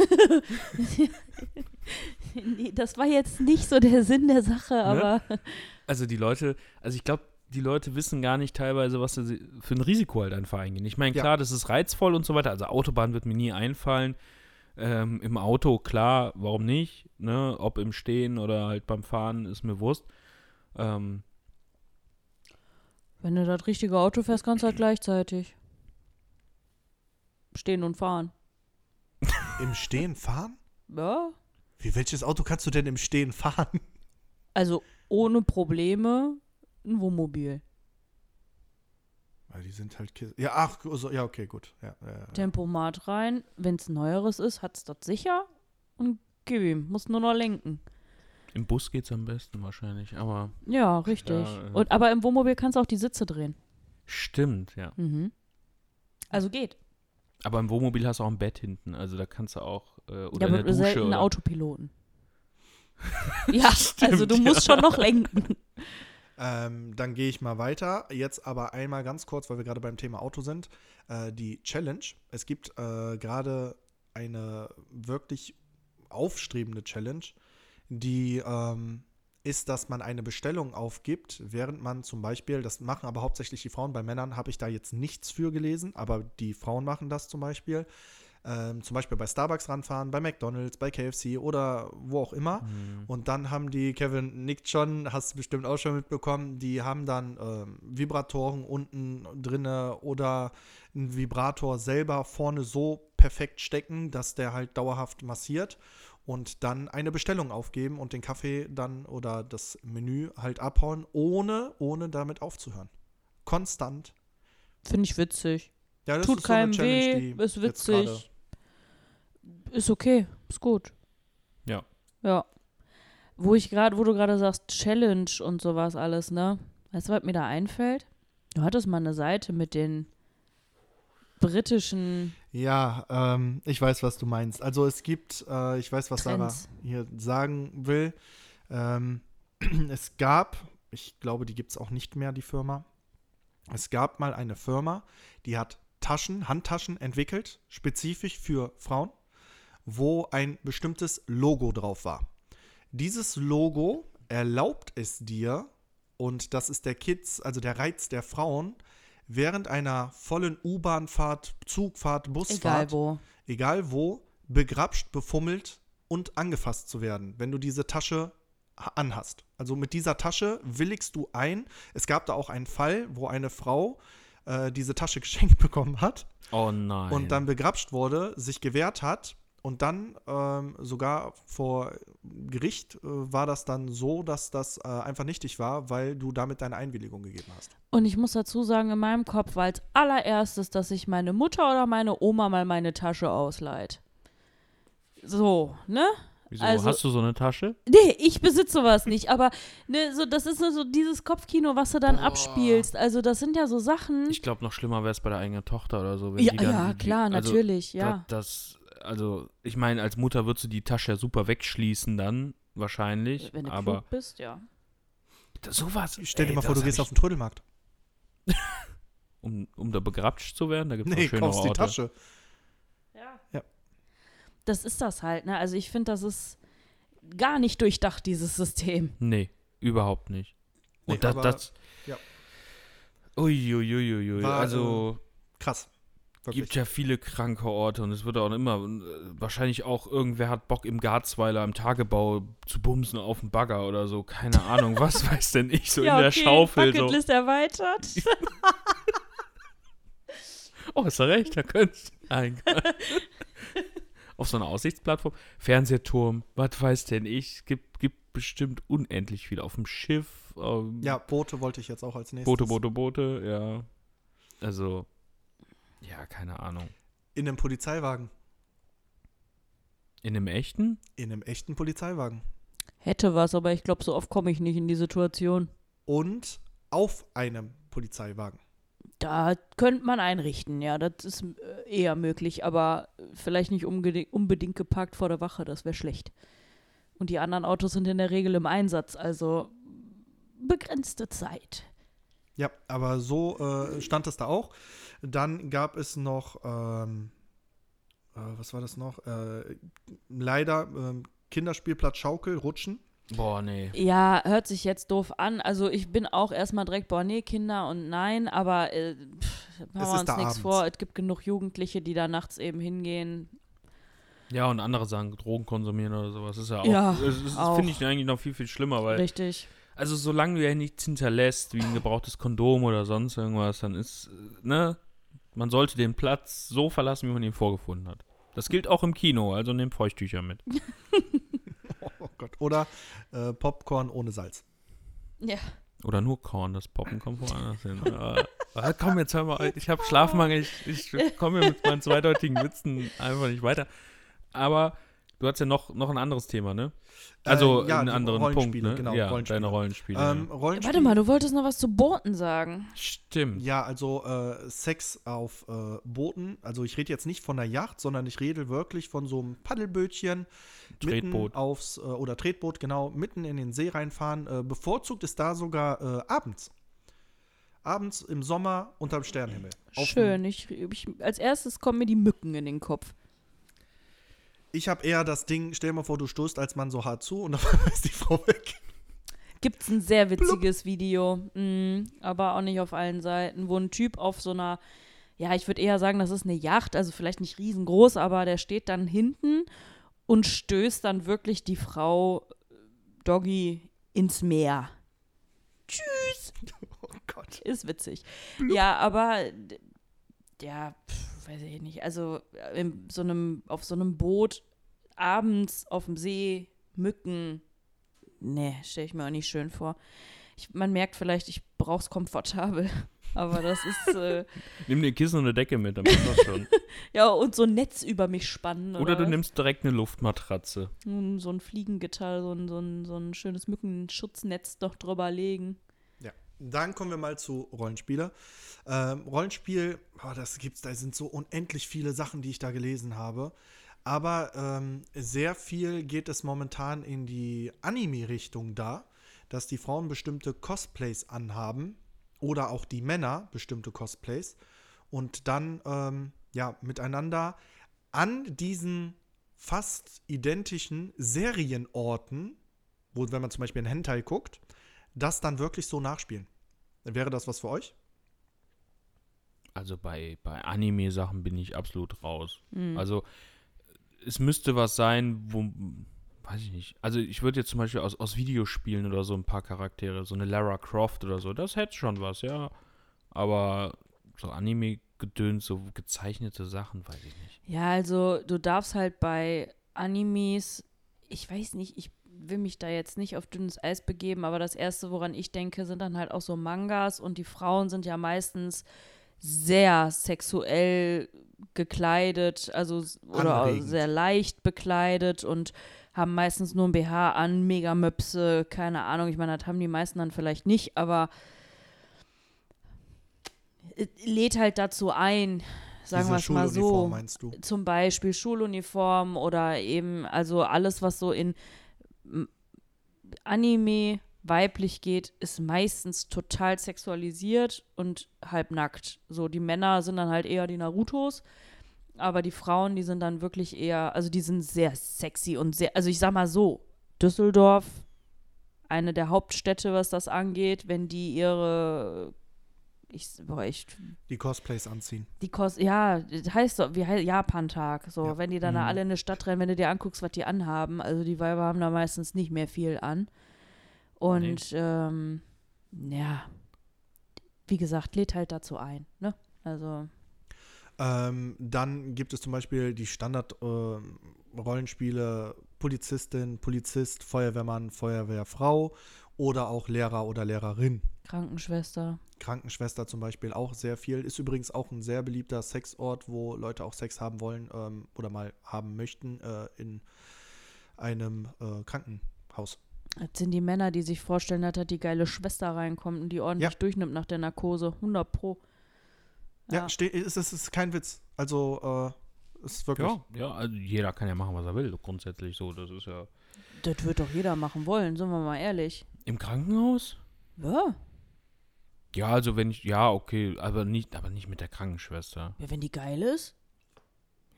Nee, das war jetzt nicht so der Sinn der Sache, aber Also die Leute, also ich glaube, die Leute wissen gar nicht teilweise, was sie für ein Risiko halt einfach eingehen. Ich meine, Ja. klar, das ist reizvoll und so weiter. Also Autobahn wird mir nie einfallen. Ähm, Im Auto, klar, warum nicht? Ne? Ob im Stehen oder halt beim Fahren, ist mir Wurst. Ähm, wenn du das richtige Auto fährst, kannst du halt gleichzeitig stehen und fahren. [LAUGHS] Im Stehen fahren? Ja, Wie, welches Auto kannst du denn im Stehen fahren? also ohne Probleme ein Wohnmobil. Ja, die sind halt. Ki- Ja, ach, so, ja, okay, gut. Ja, ja, ja. Tempomat rein. Wenn es neueres ist, hat es das sicher. Und gib ihm. Muss nur noch lenken. Im Bus geht's am besten wahrscheinlich, aber Ja, richtig. Ja, äh. Und, aber im Wohnmobil kannst du auch die Sitze drehen. stimmt, ja. Mhm. Also geht. Aber im Wohnmobil hast du auch ein Bett hinten, also da kannst du auch äh, oder ja, in aber der Dusche selten oder Autopiloten. [LAUGHS] ja, also du musst schon noch lenken. Ähm, dann gehe ich mal weiter. Jetzt aber einmal ganz kurz, weil wir gerade beim Thema Auto sind. Äh, die Challenge. Es gibt äh, gerade eine wirklich aufstrebende Challenge, die ähm, ist, dass man eine Bestellung aufgibt, während man zum Beispiel, das machen aber hauptsächlich die Frauen, bei Männern habe ich da jetzt nichts für gelesen, aber die Frauen machen das zum Beispiel. Ähm, zum Beispiel bei Starbucks ranfahren, bei McDonalds, bei KFC oder wo auch immer. Mhm. Und dann haben die, Kevin nickt schon, hast du bestimmt auch schon mitbekommen, die haben dann ähm, Vibratoren unten drinne oder einen Vibrator selber vorne so perfekt stecken, dass der halt dauerhaft massiert und dann eine Bestellung aufgeben und den Kaffee dann oder das Menü halt abhauen, ohne, ohne damit aufzuhören. Konstant. Finde ich witzig. Ja, das Tut ist so eine keinem Challenge, weh, die ist witzig. Ist okay, ist gut. Ja. Ja. Wo ich gerade, wo du gerade sagst, Challenge und sowas alles, ne? Weißt du, was mir da einfällt? Du hattest mal eine Seite mit den britischen Ja, ähm, ich weiß, was du meinst. Also es gibt, äh, ich weiß, was Trends. Sarah hier sagen will. Ähm, [CLEARS THROAT] es gab, ich glaube, die gibt es auch nicht mehr, die Firma. Es gab mal eine Firma, die hat Taschen, Handtaschen entwickelt, spezifisch für Frauen, wo ein bestimmtes Logo drauf war. Dieses Logo erlaubt es dir, und das ist der Kids, also der Reiz der Frauen, während einer vollen U-Bahnfahrt, Zugfahrt, Busfahrt, egal wo. egal wo, begrapscht, befummelt und angefasst zu werden, wenn du diese Tasche ha- anhast. Also mit dieser Tasche willigst du ein. Es gab da auch einen Fall, wo eine Frau äh, diese Tasche [LAUGHS] geschenkt bekommen hat Oh nein. und dann begrapscht wurde, sich gewehrt hat und dann ähm, sogar vor Gericht äh, war das dann so, dass das äh, einfach nichtig war, weil du damit deine Einwilligung gegeben hast. Und ich muss dazu sagen, in meinem Kopf war als allererstes, dass sich meine Mutter oder meine Oma mal meine Tasche ausleiht. So, ne? Wieso also- hast du so eine Tasche? Nee, ich besitze sowas nicht, aber ne, so, das ist nur so dieses Kopfkino, was du dann Boah. abspielst. Also, das sind ja so Sachen. Ich glaube, noch schlimmer wäre es bei der eigenen Tochter oder so. Wenn ja, die dann ja, die, klar, also, natürlich, da- ja. Das, also, ich meine, als Mutter würdest du die Tasche ja super wegschließen dann, wahrscheinlich. Wenn du aber klug bist, ja. das, sowas. Stell dir ey, mal vor, du gehst auf den Trödelmarkt. ich, [LAUGHS] um, um da begrapscht zu werden, da gibt es Nee, auch schönere kaufst die Orte. Tasche. Ja. Ja. Das ist das halt, ne? Also, ich finde, das ist gar nicht durchdacht, dieses System. Nee, überhaupt nicht. Und Nee, das, aber- das ja. Uiuiuiui. War, also Krass. Wirklich. gibt ja viele kranke Orte und es wird auch immer, wahrscheinlich auch irgendwer hat Bock im Garzweiler im Tagebau zu bumsen auf dem Bagger oder so, keine Ahnung, [LAUGHS] was weiß denn ich, so ja, in der okay, Schaufel. So. Bucketlist erweitert. [LAUGHS] Oh, hast du recht, da könntest Nein. [LAUGHS] Auf so einer Aussichtsplattform, Fernsehturm, was weiß denn ich, gibt, gibt bestimmt unendlich viel auf dem Schiff. Ähm, Ja, Boote wollte ich jetzt auch als nächstes. Boote, Boote, Boote, ja. Also, ja, keine Ahnung. In einem Polizeiwagen. In einem echten? In einem echten Polizeiwagen. Hätte was, aber ich glaube, so oft komme ich nicht in die Situation. Und auf einem Polizeiwagen. Da könnte man einrichten, ja, das ist äh, eher möglich, aber vielleicht nicht unbedingt, unbedingt geparkt vor der Wache, das wäre schlecht. Und die anderen Autos sind in der Regel im Einsatz, also begrenzte Zeit. Ja, aber so äh, stand es da auch. Dann gab es noch, ähm, äh, was war das noch? Äh, leider ähm, Kinderspielplatz Schaukel, Rutschen. Boah, nee. Ja, hört sich jetzt doof an. Also ich bin auch erstmal direkt, boah, nee, Kinder und nein, aber äh, pff, machen Es wir uns nichts vor. Es gibt genug Jugendliche, die da nachts eben hingehen. Ja, und andere sagen, Drogen konsumieren oder sowas. ist ja auch. Ja, das auch. finde ich eigentlich noch viel, viel schlimmer, weil. Richtig. Also, solange du ja nichts hinterlässt, wie ein gebrauchtes Kondom oder sonst irgendwas, dann ist, ne? Man sollte den Platz so verlassen, wie man ihn vorgefunden hat. Das gilt auch im Kino, also nehmt Feuchttücher mit. [LAUGHS] Oh Gott. Oder äh, Popcorn ohne Salz. Ja. Oder nur Korn, das Poppen kommt woanders [LAUGHS] hin. Äh, komm, jetzt hör mal, ich habe Schlafmangel, ich, ich komme mit meinen zweideutigen Witzen einfach nicht weiter. Aber du hast ja noch, noch ein anderes Thema, ne? Also Äh, ja, einen anderen Punkt, Rollenspiele, ne? genau, ja, Rollenspiele. deine Rollenspiele. Ähm, ja. Rollenspiel, Warte mal, du wolltest noch was zu Booten sagen. Stimmt. Ja, also äh, Sex auf äh, Booten. Also ich rede jetzt nicht von einer Yacht, sondern ich rede wirklich von so einem Paddelbötchen. Tretboot. Aufs, äh, oder Tretboot, genau, mitten in den See reinfahren. Äh, bevorzugt ist da sogar äh, abends. Abends im Sommer unterm Sternenhimmel. Schön. Ich, ich, als erstes kommen mir die Mücken in den Kopf. Ich habe eher das Ding, stell dir mal vor, du stoßt als Mann so hart zu und [LAUGHS] einmal ist die Frau weg. Gibt's ein sehr witziges Video, mm, aber auch nicht auf allen Seiten, wo ein Typ auf so einer, ja, ich würde eher sagen, das ist eine Yacht, also vielleicht nicht riesengroß, aber der steht dann hinten und stößt dann wirklich die Frau äh, Doggy ins Meer. [LAUGHS] Oh Gott. Ist witzig. Ja, aber ja, pf, weiß ich nicht. Also in so einem, auf so einem Boot abends auf dem See, Mücken, nee, stelle ich mir auch nicht schön vor. Ich, man merkt vielleicht, ich brauche es komfortabel. [LAUGHS] Aber das ist, äh, Nimm dir ein Kissen und eine Decke mit, dann passt das schon. [LAUGHS] ja, und so ein Netz über mich spannen. Oder, Oder du was? nimmst direkt eine Luftmatratze. Mm, so ein Fliegengitter, so ein, so ein, so ein schönes Mückenschutznetz doch drüber legen. Dann kommen wir mal zu Rollenspiele. Ähm, Rollenspiel, oh, das gibt's, da sind so unendlich viele Sachen, die ich da gelesen habe. Aber ähm, sehr viel geht es momentan in die Anime-Richtung da, dass die Frauen bestimmte Cosplays anhaben oder auch die Männer bestimmte Cosplays und dann ähm, ja miteinander an diesen fast identischen Serienorten, wo wenn man zum Beispiel in Hentai guckt, das dann wirklich so nachspielen. Wäre das was für euch? Also bei, bei Anime-Sachen bin ich absolut raus. Mhm. Also es müsste was sein, wo, weiß ich nicht. Also ich würde jetzt zum Beispiel aus, aus Videospielen oder so ein paar Charaktere, so eine Lara Croft oder so, das hätte schon was, ja. Aber so Anime-Gedöns, so gezeichnete Sachen, weiß ich nicht. Ja, also du darfst halt bei Animes, ich weiß nicht, ich will mich da jetzt nicht auf dünnes Eis begeben, aber das erste, woran ich denke, sind dann halt auch so Mangas und die Frauen sind ja meistens sehr sexuell gekleidet, also oder Anregend. sehr leicht bekleidet und haben meistens nur ein BH an, Megamöpse, keine Ahnung, ich meine, das haben die meisten dann vielleicht nicht, aber lädt halt dazu ein, sagen wir es mal so meinst du? zum Beispiel Schuluniform oder eben, also alles, was so in Anime weiblich geht, ist meistens total sexualisiert und halbnackt. So, die Männer sind dann halt eher die Narutos, aber die Frauen, die sind dann wirklich eher, also die sind sehr sexy und sehr, also ich sag mal so, Düsseldorf, eine der Hauptstädte, was das angeht, wenn die ihre, ich, boah, ich Die Cosplays anziehen. die kost ja, das heißt so, wie heißt Japan-Tag. So, Ja. wenn die dann da Mhm. alle in eine Stadt rennen, wenn du dir anguckst, was die anhaben, also die Weiber haben da meistens nicht mehr viel an. Und ähm, ja, wie gesagt, lädt halt dazu ein, ne? Also, Ähm, dann gibt es zum Beispiel die Standard-Rollenspiele Polizistin, Polizist, Feuerwehrmann, Feuerwehrfrau oder auch Lehrer oder Lehrerin. Krankenschwester. Krankenschwester zum Beispiel auch sehr viel. Ist übrigens auch ein sehr beliebter Sexort, wo Leute auch Sex haben wollen ähm, oder mal haben möchten äh, in einem äh, Krankenhaus. Das sind die Männer, die sich vorstellen, dass da die geile Schwester reinkommt und die ordentlich Ja. durchnimmt nach der Narkose. 100 Pro. Ja, Ja. ist, es ist kein Witz. Also, äh, ist wirklich. Ja, ja, also jeder kann ja machen, was er will, grundsätzlich so. Das ist ja. Das wird doch jeder machen wollen, sind wir mal ehrlich. Im Krankenhaus? Ja, Ja, also wenn ich, ja, okay, aber nicht, aber nicht mit der Krankenschwester. ja wenn die geil ist.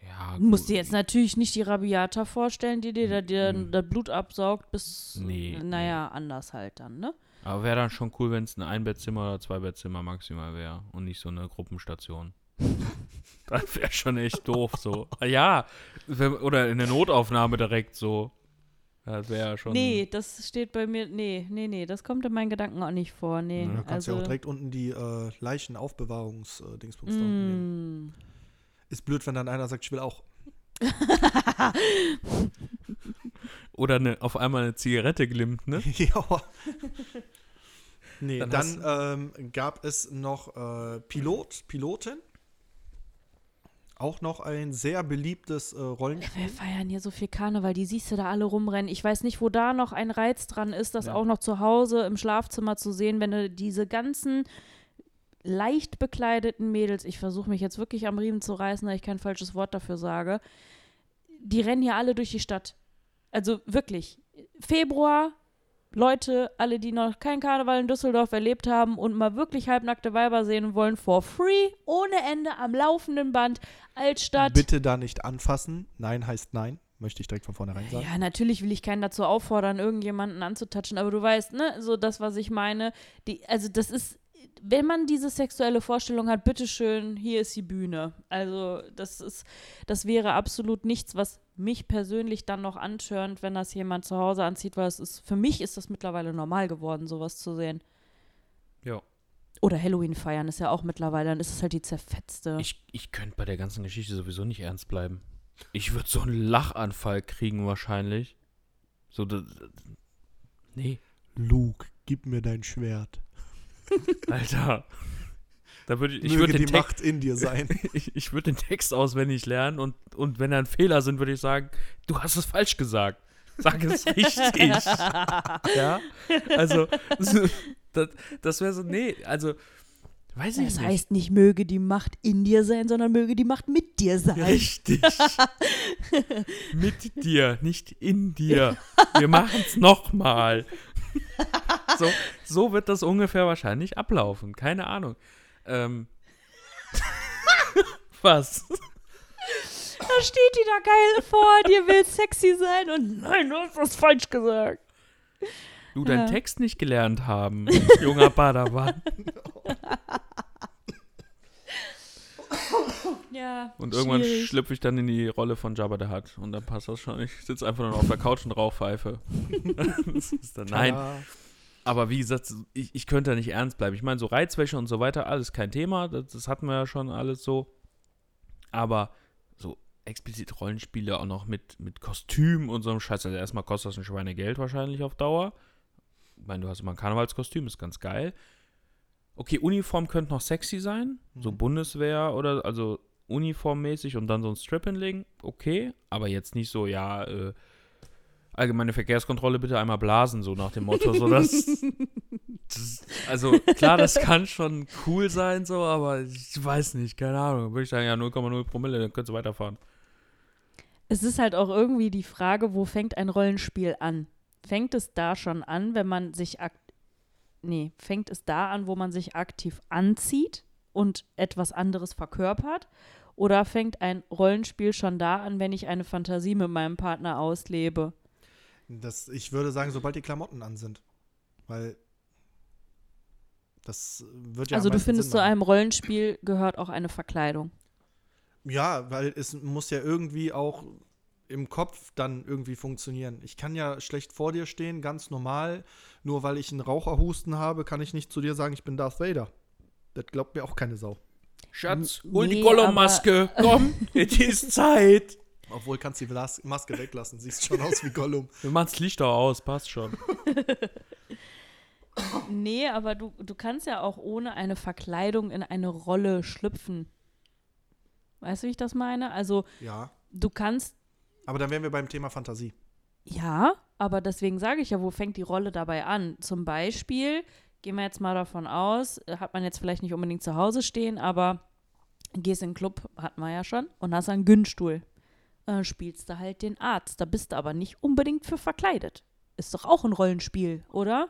Ja, Du musst gut. dir jetzt natürlich nicht die Rabiata vorstellen, die dir da dir Mhm. das Blut absaugt, bis, Nee, naja, anders halt dann, ne? Aber wäre dann schon cool, wenn es ein Einbettzimmer oder Zweibettzimmer maximal wäre und nicht so eine Gruppenstation. [LAUGHS] das wäre schon echt doof so. Ja, oder in der Notaufnahme direkt so. Das wäre schon. Nee, das steht bei mir, nee, nee, nee, das kommt in meinen Gedanken auch nicht vor, nee. Du kannst also, ja auch direkt unten die äh, Leichenaufbewahrungs-Dingsbums nehmen. mm, Ist blöd, wenn dann einer sagt, ich will auch. [LAUGHS] Oder eine, auf einmal eine Zigarette glimmt, ne? [LAUGHS] ja. [LAUGHS] Nee, Dann dann, ähm, gab es noch äh, Pilot, Pilotin. Auch noch ein sehr beliebtes äh, Rollenspiel. Wir feiern hier so viel Karneval, die siehst du da alle rumrennen. Ich weiß nicht, wo da noch ein Reiz dran ist, das Ja. auch noch zu Hause im Schlafzimmer zu sehen, wenn du diese ganzen leicht bekleideten Mädels, ich versuche mich jetzt wirklich am Riemen zu reißen, da ich kein falsches Wort dafür sage, die rennen hier alle durch die Stadt. Also wirklich, Februar, Leute, alle, die noch keinen Karneval in Düsseldorf erlebt haben und mal wirklich halbnackte Weiber sehen wollen, for free, ohne Ende, am laufenden Band, Altstadt. Bitte da nicht anfassen. Nein heißt nein. Möchte ich direkt von vornherein sagen. Ja, natürlich will ich keinen dazu auffordern, irgendjemanden anzutatschen, aber du weißt, ne, so das, was ich meine. Die, also das ist, wenn man diese sexuelle Vorstellung hat, bitteschön, hier ist die Bühne. Also das ist, das wäre absolut nichts, was mich persönlich dann noch antörnt, wenn das jemand zu Hause anzieht, weil es ist, für mich ist das mittlerweile normal geworden, sowas zu sehen. Ja. Oder Halloween feiern ist ja auch mittlerweile, dann ist es halt die zerfetzte. Ich, ich könnte bei der ganzen Geschichte sowieso nicht ernst bleiben. Ich würde so einen Lachanfall kriegen wahrscheinlich. So, das, nee, Luke, gib mir dein Schwert. [LAUGHS] Alter. Da würde ich, ich Möge würde die den, Text, Macht in dir sein. [LAUGHS] ich, ich würd den Text auswendig lernen und, und wenn da ein Fehler sind, würde ich sagen, du hast es falsch gesagt. Sag es [LAUGHS] richtig. ja? Also, so, das, das wäre so, nee, also, weiß ich das nicht. heißt nicht, möge die Macht in dir sein, sondern möge die Macht mit dir sein. Richtig. Mit dir, nicht in dir. Wir machen es nochmal. So, so wird das ungefähr wahrscheinlich ablaufen. Keine Ahnung. Ähm. [LAUGHS] Was? Da steht die da geil vor dir, will sexy sein und nein, du hast was falsch gesagt. Du deinen Ja. Text nicht gelernt haben, [LAUGHS] junger Padawan. Ja. Und irgendwann schlüpfe ich dann in die Rolle von Jabba the Hutt. Und dann passt das schon. Ich sitze einfach nur noch auf der Couch und rauchpfeife. [LAUGHS] das ist dann, nein, Tada. Aber wie gesagt, ich, ich könnte da nicht ernst bleiben. Ich meine, so Reizwäsche und so weiter, alles kein Thema. Das, das hatten wir ja schon alles so. Aber so explizit Rollenspiele auch noch mit, mit Kostüm und so einem Scheiß. Also erstmal kostet das ein Schweinegeld wahrscheinlich auf Dauer. Ich meine, du hast immer ein Karnevalskostüm, ist ganz geil. Okay, Uniform könnte noch sexy sein. So Bundeswehr oder also uniformmäßig und dann so ein Strip hinlegen. Okay, aber jetzt nicht so, ja, äh, allgemeine Verkehrskontrolle bitte einmal blasen, so nach dem Motto. So das, [LAUGHS] das, also klar, das kann schon cool sein, so, aber ich weiß nicht, keine Ahnung. Würde ich sagen, ja, 0,0 Promille, dann könntest du weiterfahren. Es ist halt auch irgendwie die Frage, wo fängt ein Rollenspiel an? Fängt es da schon an, wenn man sich nee, fängt es da an, wo man sich aktiv anzieht und etwas anderes verkörpert? Oder fängt ein Rollenspiel schon da an, wenn ich eine Fantasie mit meinem Partner auslebe? Das, ich würde sagen, sobald die Klamotten an sind. Weil das wird ja also du findest, Sinn zu einem Rollenspiel gehört auch eine Verkleidung. Ja, weil es muss ja irgendwie auch im Kopf dann irgendwie funktionieren. Ich kann ja schlecht vor dir stehen, ganz normal. Nur weil ich einen Raucherhusten habe, kann ich nicht zu dir sagen, ich bin Darth Vader. Das glaubt mir auch keine Sau. Schatz, hol die nee, Gollum-Maske. Komm, [LAUGHS] es ist Zeit. Obwohl kannst du die Las- Maske weglassen, siehst schon aus wie Gollum. [LAUGHS] Wir machen das Licht auch aus, passt schon. [LAUGHS] Nee, aber du, du kannst ja auch ohne eine Verkleidung in eine Rolle schlüpfen. Weißt du, wie ich das meine? Also Ja. du kannst, Aber dann wären wir beim Thema Fantasie. ja, aber deswegen sage ich ja, wo fängt die Rolle dabei an? Zum Beispiel, gehen wir jetzt mal davon aus, äh, hat man jetzt vielleicht nicht unbedingt zu Hause stehen, aber gehst in den Club, hatten wir ja schon, und hast einen Günststuhl. Äh, spielst du halt den Arzt. Da bist du aber nicht unbedingt für verkleidet. Ist doch auch ein Rollenspiel, oder?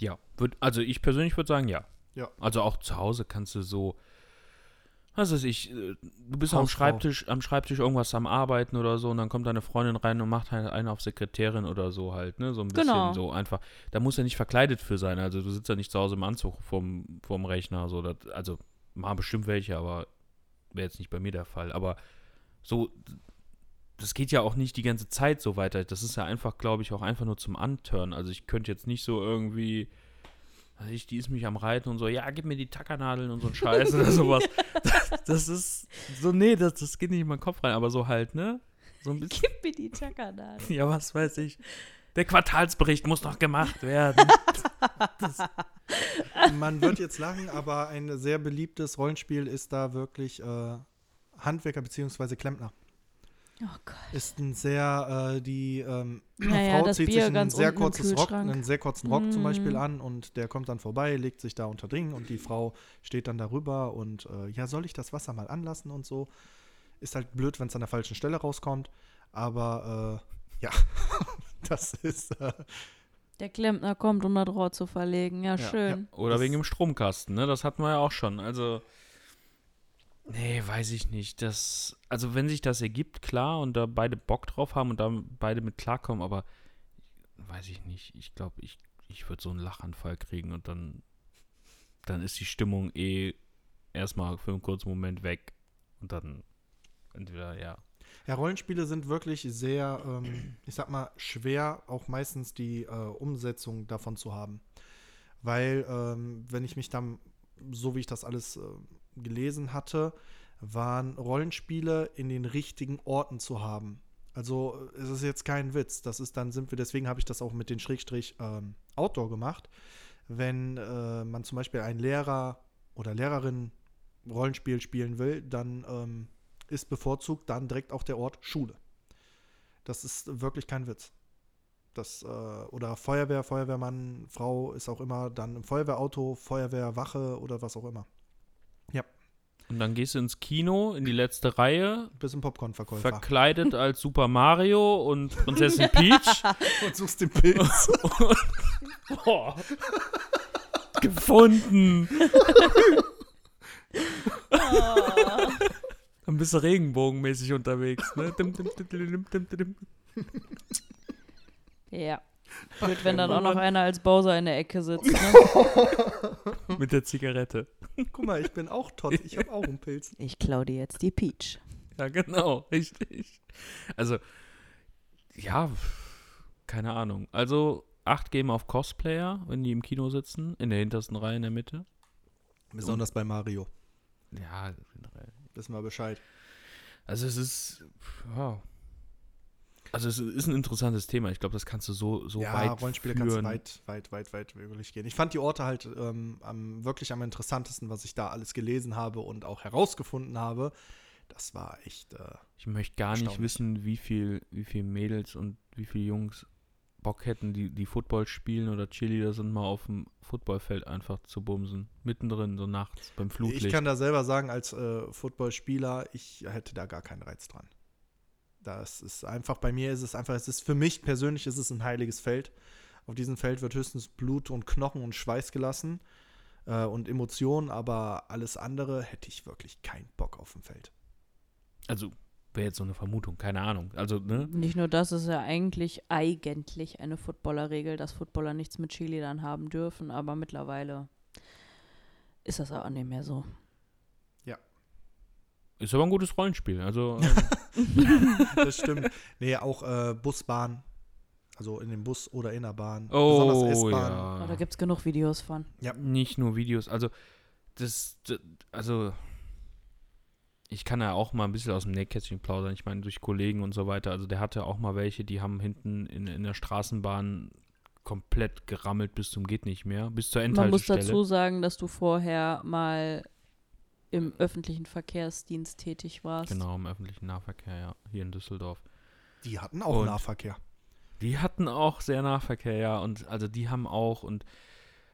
Ja, würd, also ich persönlich würde sagen, ja. Ja. Also auch zu Hause kannst du so, was weiß ich, äh, du bist am. Schreibtisch, am Schreibtisch irgendwas am Arbeiten oder so und dann kommt deine Freundin rein und macht halt einen auf Sekretärin oder so halt, ne? So ein bisschen Genau. so einfach. Da muss ja nicht verkleidet für sein. Also du sitzt ja nicht zu Hause im Anzug vorm, vorm Rechner. So, das, also mal bestimmt welche, aber wäre jetzt nicht bei mir der Fall. Aber so, das geht ja auch nicht die ganze Zeit so weiter. Das ist ja einfach, glaube ich, auch einfach nur zum Antören. Also ich könnte jetzt nicht so irgendwie, also ich, die ist mich am Reiten und so, ja, gib mir die Tackernadeln und so ein Scheiß oder [LAUGHS] sowas. Das, das ist so, nee, das, das geht nicht in meinen Kopf rein, aber so halt, ne? So ein bisschen, Gib mir die Tackernadel. ja, was weiß ich. Der Quartalsbericht muss noch gemacht werden. [LAUGHS] Man wird jetzt lachen, aber ein sehr beliebtes Rollenspiel ist da wirklich äh, Handwerker bzw. Klempner. Oh Gott. Ist ein sehr, äh, die ähm, Naja, Frau zieht Bier sich einen ganz sehr kurzes Rock, einen sehr kurzen Rock zum Beispiel Mm. an und der kommt dann vorbei, legt sich da unter Ding und die Frau steht dann darüber und äh, ja, soll ich das Wasser mal anlassen und so. Ist halt blöd, wenn es an der falschen Stelle rauskommt, aber äh, ja, [LAUGHS] das ist äh, Der Klempner kommt, um das Rohr zu verlegen. Ja, Ja, schön. Oder Das- wegen dem Stromkasten, ne? Das hatten wir ja auch schon. Also, nee, weiß ich nicht. Das, also, wenn sich das ergibt, klar, und da beide Bock drauf haben und da beide mit klarkommen, aber weiß ich nicht. Ich glaube, ich, ich würde so einen Lachanfall kriegen und dann, dann ist die Stimmung eh erstmal für einen kurzen Moment weg. Und dann entweder, ja. Ja, Rollenspiele sind wirklich sehr, ähm, ich sag mal, schwer, auch meistens die äh, Umsetzung davon zu haben. Weil, ähm, wenn ich mich dann, so wie ich das alles äh, gelesen hatte, waren Rollenspiele in den richtigen Orten zu haben. Also es ist jetzt kein Witz. Das ist dann sind wir, deswegen habe ich das auch mit den Schrägstrich ähm, Outdoor gemacht. Wenn äh, man zum Beispiel einen Lehrer oder Lehrerin Rollenspiel spielen will, dann ähm, ist bevorzugt dann direkt auch der Ort Schule. Das ist wirklich kein Witz. Das, äh, oder Feuerwehr, Feuerwehrmann, Frau ist auch immer dann im Feuerwehrauto, Feuerwehrwache oder was auch immer. Und dann gehst du ins Kino, in die letzte Reihe, Bis ein Popcornverkäufer. verkleidet als Super Mario und Prinzessin Peach. [LAUGHS] Und suchst den Pilz. [LAUGHS] Boah. Gefunden. [LAUGHS] Dann bist du regenbogenmäßig unterwegs, ne? Dim, dim, dim, dim, dim, dim, dim. Ja. Blöd, wenn dann auch noch einer als Bowser in der Ecke sitzt. Ne? [LAUGHS] Mit der Zigarette. Guck mal, ich bin auch Todd. Ich habe auch einen Pilz. [LAUGHS] Ich klau dir jetzt die Peach. Ja, genau, richtig. Also, ja, keine Ahnung. Also, acht geben auf Cosplayer, wenn die im Kino sitzen, in der hintersten Reihe in der Mitte. Besonders bei Mario. Ja, generell. Wissen wir Bescheid. Also es ist, ja. Also es ist ein interessantes Thema. Ich glaube, das kannst du so, so ja, weit Rollenspiele führen. kannst du weit, weit, weit, weit wirklich gehen. Ich fand die Orte halt ähm, am, wirklich am interessantesten, was ich da alles gelesen habe und auch herausgefunden habe. Das war echt. Äh, Ich möchte gar nicht wissen, wie viel, wie viel Mädels und wie viele Jungs Bock hätten, die, die Football spielen oder Cheerleader sind, mal auf dem Footballfeld einfach zu bumsen. Mittendrin, so nachts beim Flutlicht. ich kann da selber sagen, als äh, Footballspieler, ich hätte da gar keinen Reiz dran. Das ist einfach, bei mir ist es einfach, es ist für mich persönlich ist es ein heiliges Feld. Auf diesem Feld wird höchstens Blut und Knochen und Schweiß gelassen äh, und Emotionen, aber alles andere hätte ich wirklich keinen Bock auf dem Feld. also, wäre jetzt so eine Vermutung, keine Ahnung. Also, ne? Nicht nur das, ist ja eigentlich, eigentlich eine Footballerregel, dass Footballer nichts mit Cheerleadern haben dürfen, aber mittlerweile ist das auch nicht mehr so. Ist aber ein gutes Rollenspiel. Also, [LAUGHS] ähm, Das stimmt. nee, auch äh, Busbahn. Also in dem Bus oder in der Bahn. oh, Besonders S-Bahn. Aber da ja. gibt es genug Videos von. Nicht nur Videos. Also, das, das, also, ich kann ja auch mal ein bisschen aus dem Nähkästchen plaudern. Ich meine, durch Kollegen und so weiter. Also, der hatte auch mal welche, die haben hinten in, in der Straßenbahn komplett gerammelt bis zum geht nicht mehr, bis zur Man muss Endhaltestelle. dazu sagen, dass du vorher mal im öffentlichen Verkehrsdienst tätig warst. Genau, im öffentlichen Nahverkehr, ja, hier in Düsseldorf. Die hatten auch Und- Nahverkehr. Die hatten auch sehr Nahverkehr, ja, und also die haben auch und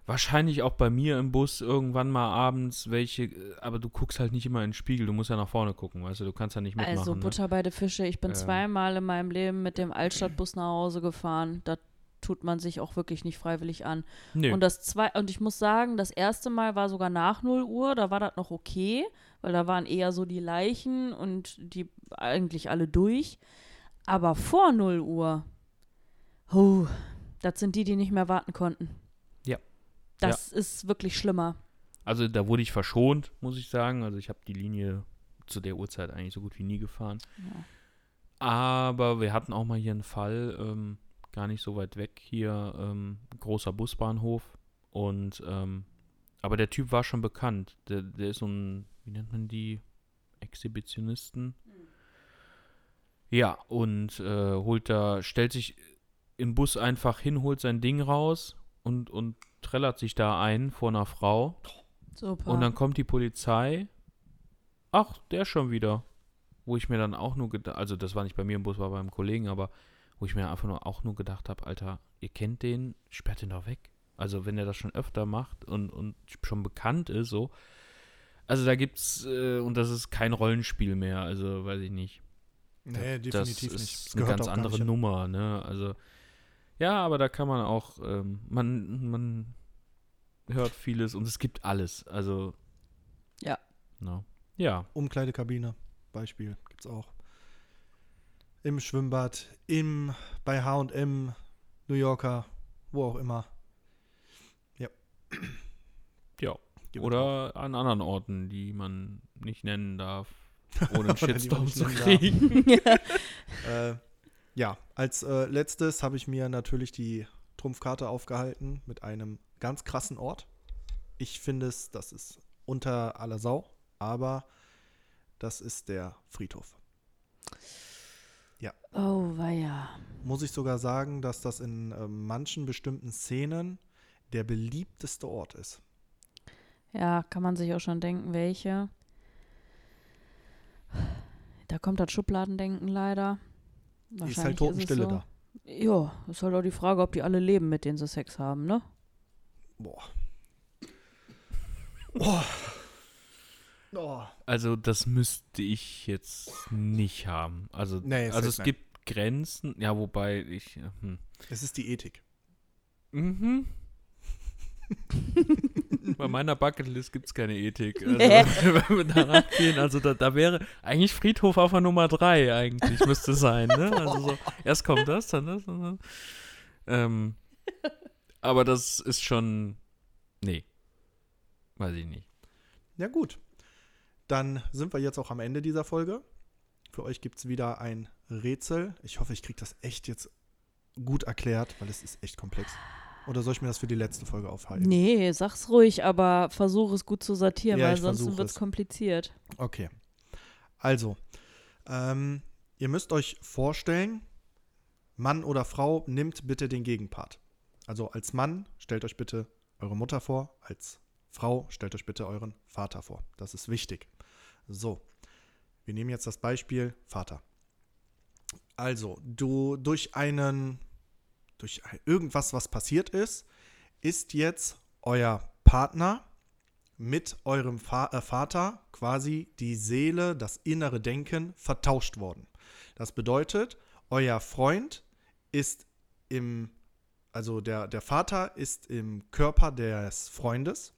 wahrscheinlich auch bei mir im Bus irgendwann mal abends welche, äh, aber du guckst halt nicht immer in den Spiegel, du musst ja nach vorne gucken, weißt du, du kannst ja nicht mitmachen. Also ne? Butter bei den Fische. Ich bin Ähm. zweimal in meinem Leben mit dem Altstadtbus nach Hause gefahren. Da tut man sich auch wirklich nicht freiwillig an. Nö. Und das zwei und ich muss sagen, das erste Mal war sogar nach 0 Uhr, da war das noch okay, weil da waren eher so die Leichen und die eigentlich alle durch. Aber vor 0 Uhr, huh, das sind die, die nicht mehr warten konnten. Ja. Das ist wirklich schlimmer. Also da wurde ich verschont, muss ich sagen. Also ich habe die Linie zu der Uhrzeit eigentlich so gut wie nie gefahren. Ja. Aber wir hatten auch mal hier einen Fall, ähm, gar nicht so weit weg hier, ähm, großer Busbahnhof. Und ähm, aber der Typ war schon bekannt. Der, der ist so ein, wie nennt man die? Exhibitionisten. Ja, und äh, holt da, stellt sich den Bus einfach hin, holt sein Ding raus und, und trällert sich da ein vor einer Frau. Super. Und dann kommt die Polizei. Ach, der schon wieder. Wo ich mir dann auch nur gedacht, also das war nicht bei mir im Bus, war beim Kollegen, aber wo ich mir einfach nur auch nur gedacht habe, Alter, ihr kennt den, sperrt den doch weg. Also wenn er das schon öfter macht und, und schon bekannt ist, so. Also da gibt's, äh, und das ist kein Rollenspiel mehr, also weiß ich nicht. Nee, definitiv das nicht. ist Das eine ganz andere nicht. Nummer, ne? Also ja, aber da kann man auch, ähm, man, man hört vieles und es gibt alles. Also Ja. No. Ja. Umkleidekabine, Beispiel, gibt's auch. Im Schwimmbad, im, bei H&M, New Yorker, wo auch immer. Ja. [CLEARS THROAT] Auch. Oder an anderen Orten, die man nicht nennen darf, [LAUGHS] ohne einen Shitstorm zu kriegen. [LAUGHS] Äh, ja, als äh, letztes habe ich mir natürlich die Trumpfkarte aufgehalten mit einem ganz krassen Ort. Ich finde es, das ist unter aller Sau, aber das ist der Friedhof. Oh, weia. Muss ich sogar sagen, dass das in äh, manchen bestimmten Szenen der beliebteste Ort ist. Ja, kann man sich auch schon denken, welche. Da kommt das Schubladendenken leider. Ist Wahrscheinlich halt Totenstille es so. da. Ja, ist halt auch die Frage, ob die alle leben, mit denen sie Sex haben, ne? Boah. Boah. Oh. Also das müsste ich jetzt nicht haben. Also, Nee, also es nein. gibt Grenzen, ja, wobei ich. Hm. Es ist die Ethik. Mhm. [LAUGHS] Bei meiner Bucketlist gibt es keine Ethik. Also, [LAUGHS] wenn wir danach gehen, also da, da wäre eigentlich Friedhof auf der Nummer 3 eigentlich, müsste sein, ne? [LAUGHS] Also so, erst kommt das, dann das, dann. Ähm, aber das ist schon. Nee. Weiß ich nicht. Ja, gut. Dann sind wir jetzt auch am Ende dieser Folge. Für euch gibt es wieder ein Rätsel. Ich hoffe, ich kriege das echt jetzt gut erklärt, weil es ist echt komplex. Oder soll ich mir das für die letzte Folge aufhalten? Nee, sag's ruhig, aber versuch es gut zu sortieren, Ja, weil sonst wird's es. kompliziert. Okay. Also, ähm, ihr müsst euch vorstellen, Mann oder Frau nimmt bitte den Gegenpart. Also als Mann stellt euch bitte eure Mutter vor, als Frau stellt euch bitte euren Vater vor. Das ist wichtig. So, wir nehmen jetzt das Beispiel Vater. Also, du durch einen, durch irgendwas, was passiert ist, ist jetzt euer Partner mit eurem äh, Vater quasi die Seele, das innere Denken vertauscht worden. Das bedeutet, euer Freund ist im, also der, der Vater ist im Körper des Freundes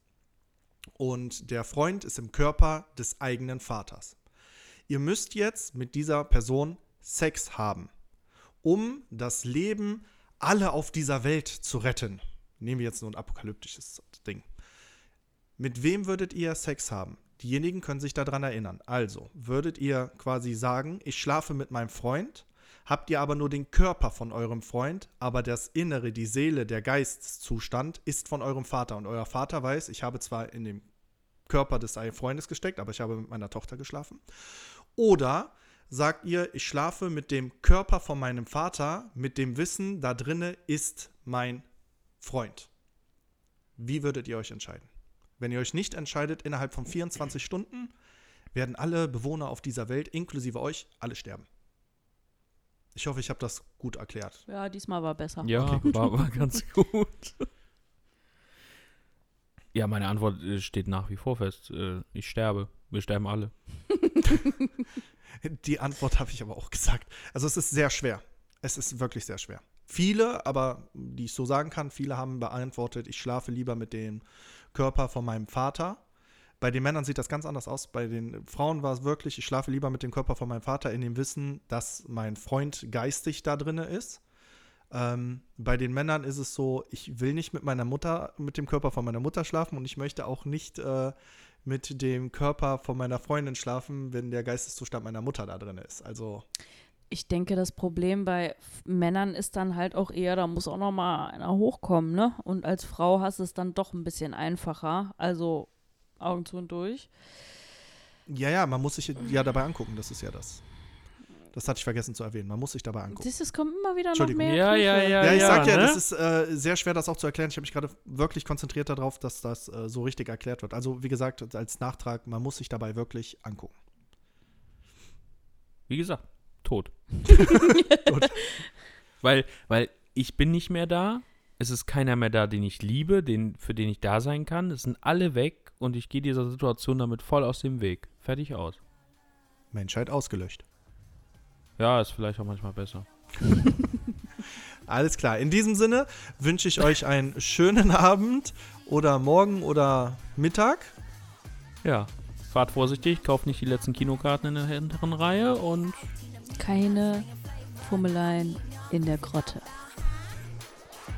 und der Freund ist im Körper des eigenen Vaters. Ihr müsst jetzt mit dieser Person Sex haben, um das Leben aller auf dieser Welt zu retten. Nehmen wir jetzt nur ein apokalyptisches Ding. Mit wem würdet ihr Sex haben? Diejenigen können sich daran erinnern. Also, würdet ihr quasi sagen, ich schlafe mit meinem Freund, habt ihr aber nur den Körper von eurem Freund, aber das Innere, die Seele, der Geisteszustand ist von eurem Vater. Und euer Vater weiß, ich habe zwar in dem Körper des Freundes gesteckt, aber ich habe mit meiner Tochter geschlafen. Oder sagt ihr, ich schlafe mit dem Körper von meinem Vater, mit dem Wissen, da drinne ist mein Freund. Wie würdet ihr euch entscheiden? Wenn ihr euch nicht entscheidet, innerhalb von 24 Stunden werden alle Bewohner auf dieser Welt, inklusive euch, alle sterben. Ich hoffe, ich habe das gut erklärt. Ja, diesmal war besser. Ja, Okay, war, war ganz gut. Ja, meine Antwort äh, steht nach wie vor fest. Äh, Ich sterbe. Wir sterben alle. [LAUGHS] Die Antwort habe ich aber auch gesagt. Also es ist sehr schwer. Es ist wirklich sehr schwer. Viele, aber die ich so sagen kann, viele haben beantwortet, ich schlafe lieber mit dem Körper von meinem Vater. Bei den Männern sieht das ganz anders aus. Bei den Frauen war es wirklich, ich schlafe lieber mit dem Körper von meinem Vater in dem Wissen, dass mein Freund geistig da drinne ist. Ähm, bei den Männern ist es so, ich will nicht mit meiner Mutter, mit dem Körper von meiner Mutter schlafen und ich möchte auch nicht äh, mit dem Körper von meiner Freundin schlafen, wenn der Geisteszustand meiner Mutter da drin ist. Also, Ich denke, das Problem bei Männern ist dann halt auch eher, da muss auch noch mal einer hochkommen, ne? Und als Frau hast du es dann doch ein bisschen einfacher. Also Augen zu und durch. ja, ja, man muss sich ja dabei angucken, das ist ja das. Das hatte ich vergessen zu erwähnen. Man muss sich dabei angucken. Das, es kommt immer wieder noch mehr. Ja, ja, ja. Ja, ich sag ja, ne? das ist äh, sehr schwer, das auch zu erklären. Ich habe mich gerade wirklich konzentriert darauf, dass das äh, so richtig erklärt wird. Also, wie gesagt, als Nachtrag, man muss sich dabei wirklich angucken. Wie gesagt, tot. [LAUGHS] Tot. Weil, weil ich bin nicht mehr da. Es ist keiner mehr da, den ich liebe, den, für den ich da sein kann. Es sind alle weg und ich gehe dieser Situation damit voll aus dem Weg. Fertig aus. Menschheit ausgelöscht. Ja, ist vielleicht auch manchmal besser. [LAUGHS] Alles klar. In diesem Sinne wünsche ich euch einen schönen Abend oder morgen oder Mittag. Ja. Fahrt vorsichtig, kauft nicht die letzten Kinokarten in der hinteren Reihe und Keine Fummeleien in der Grotte.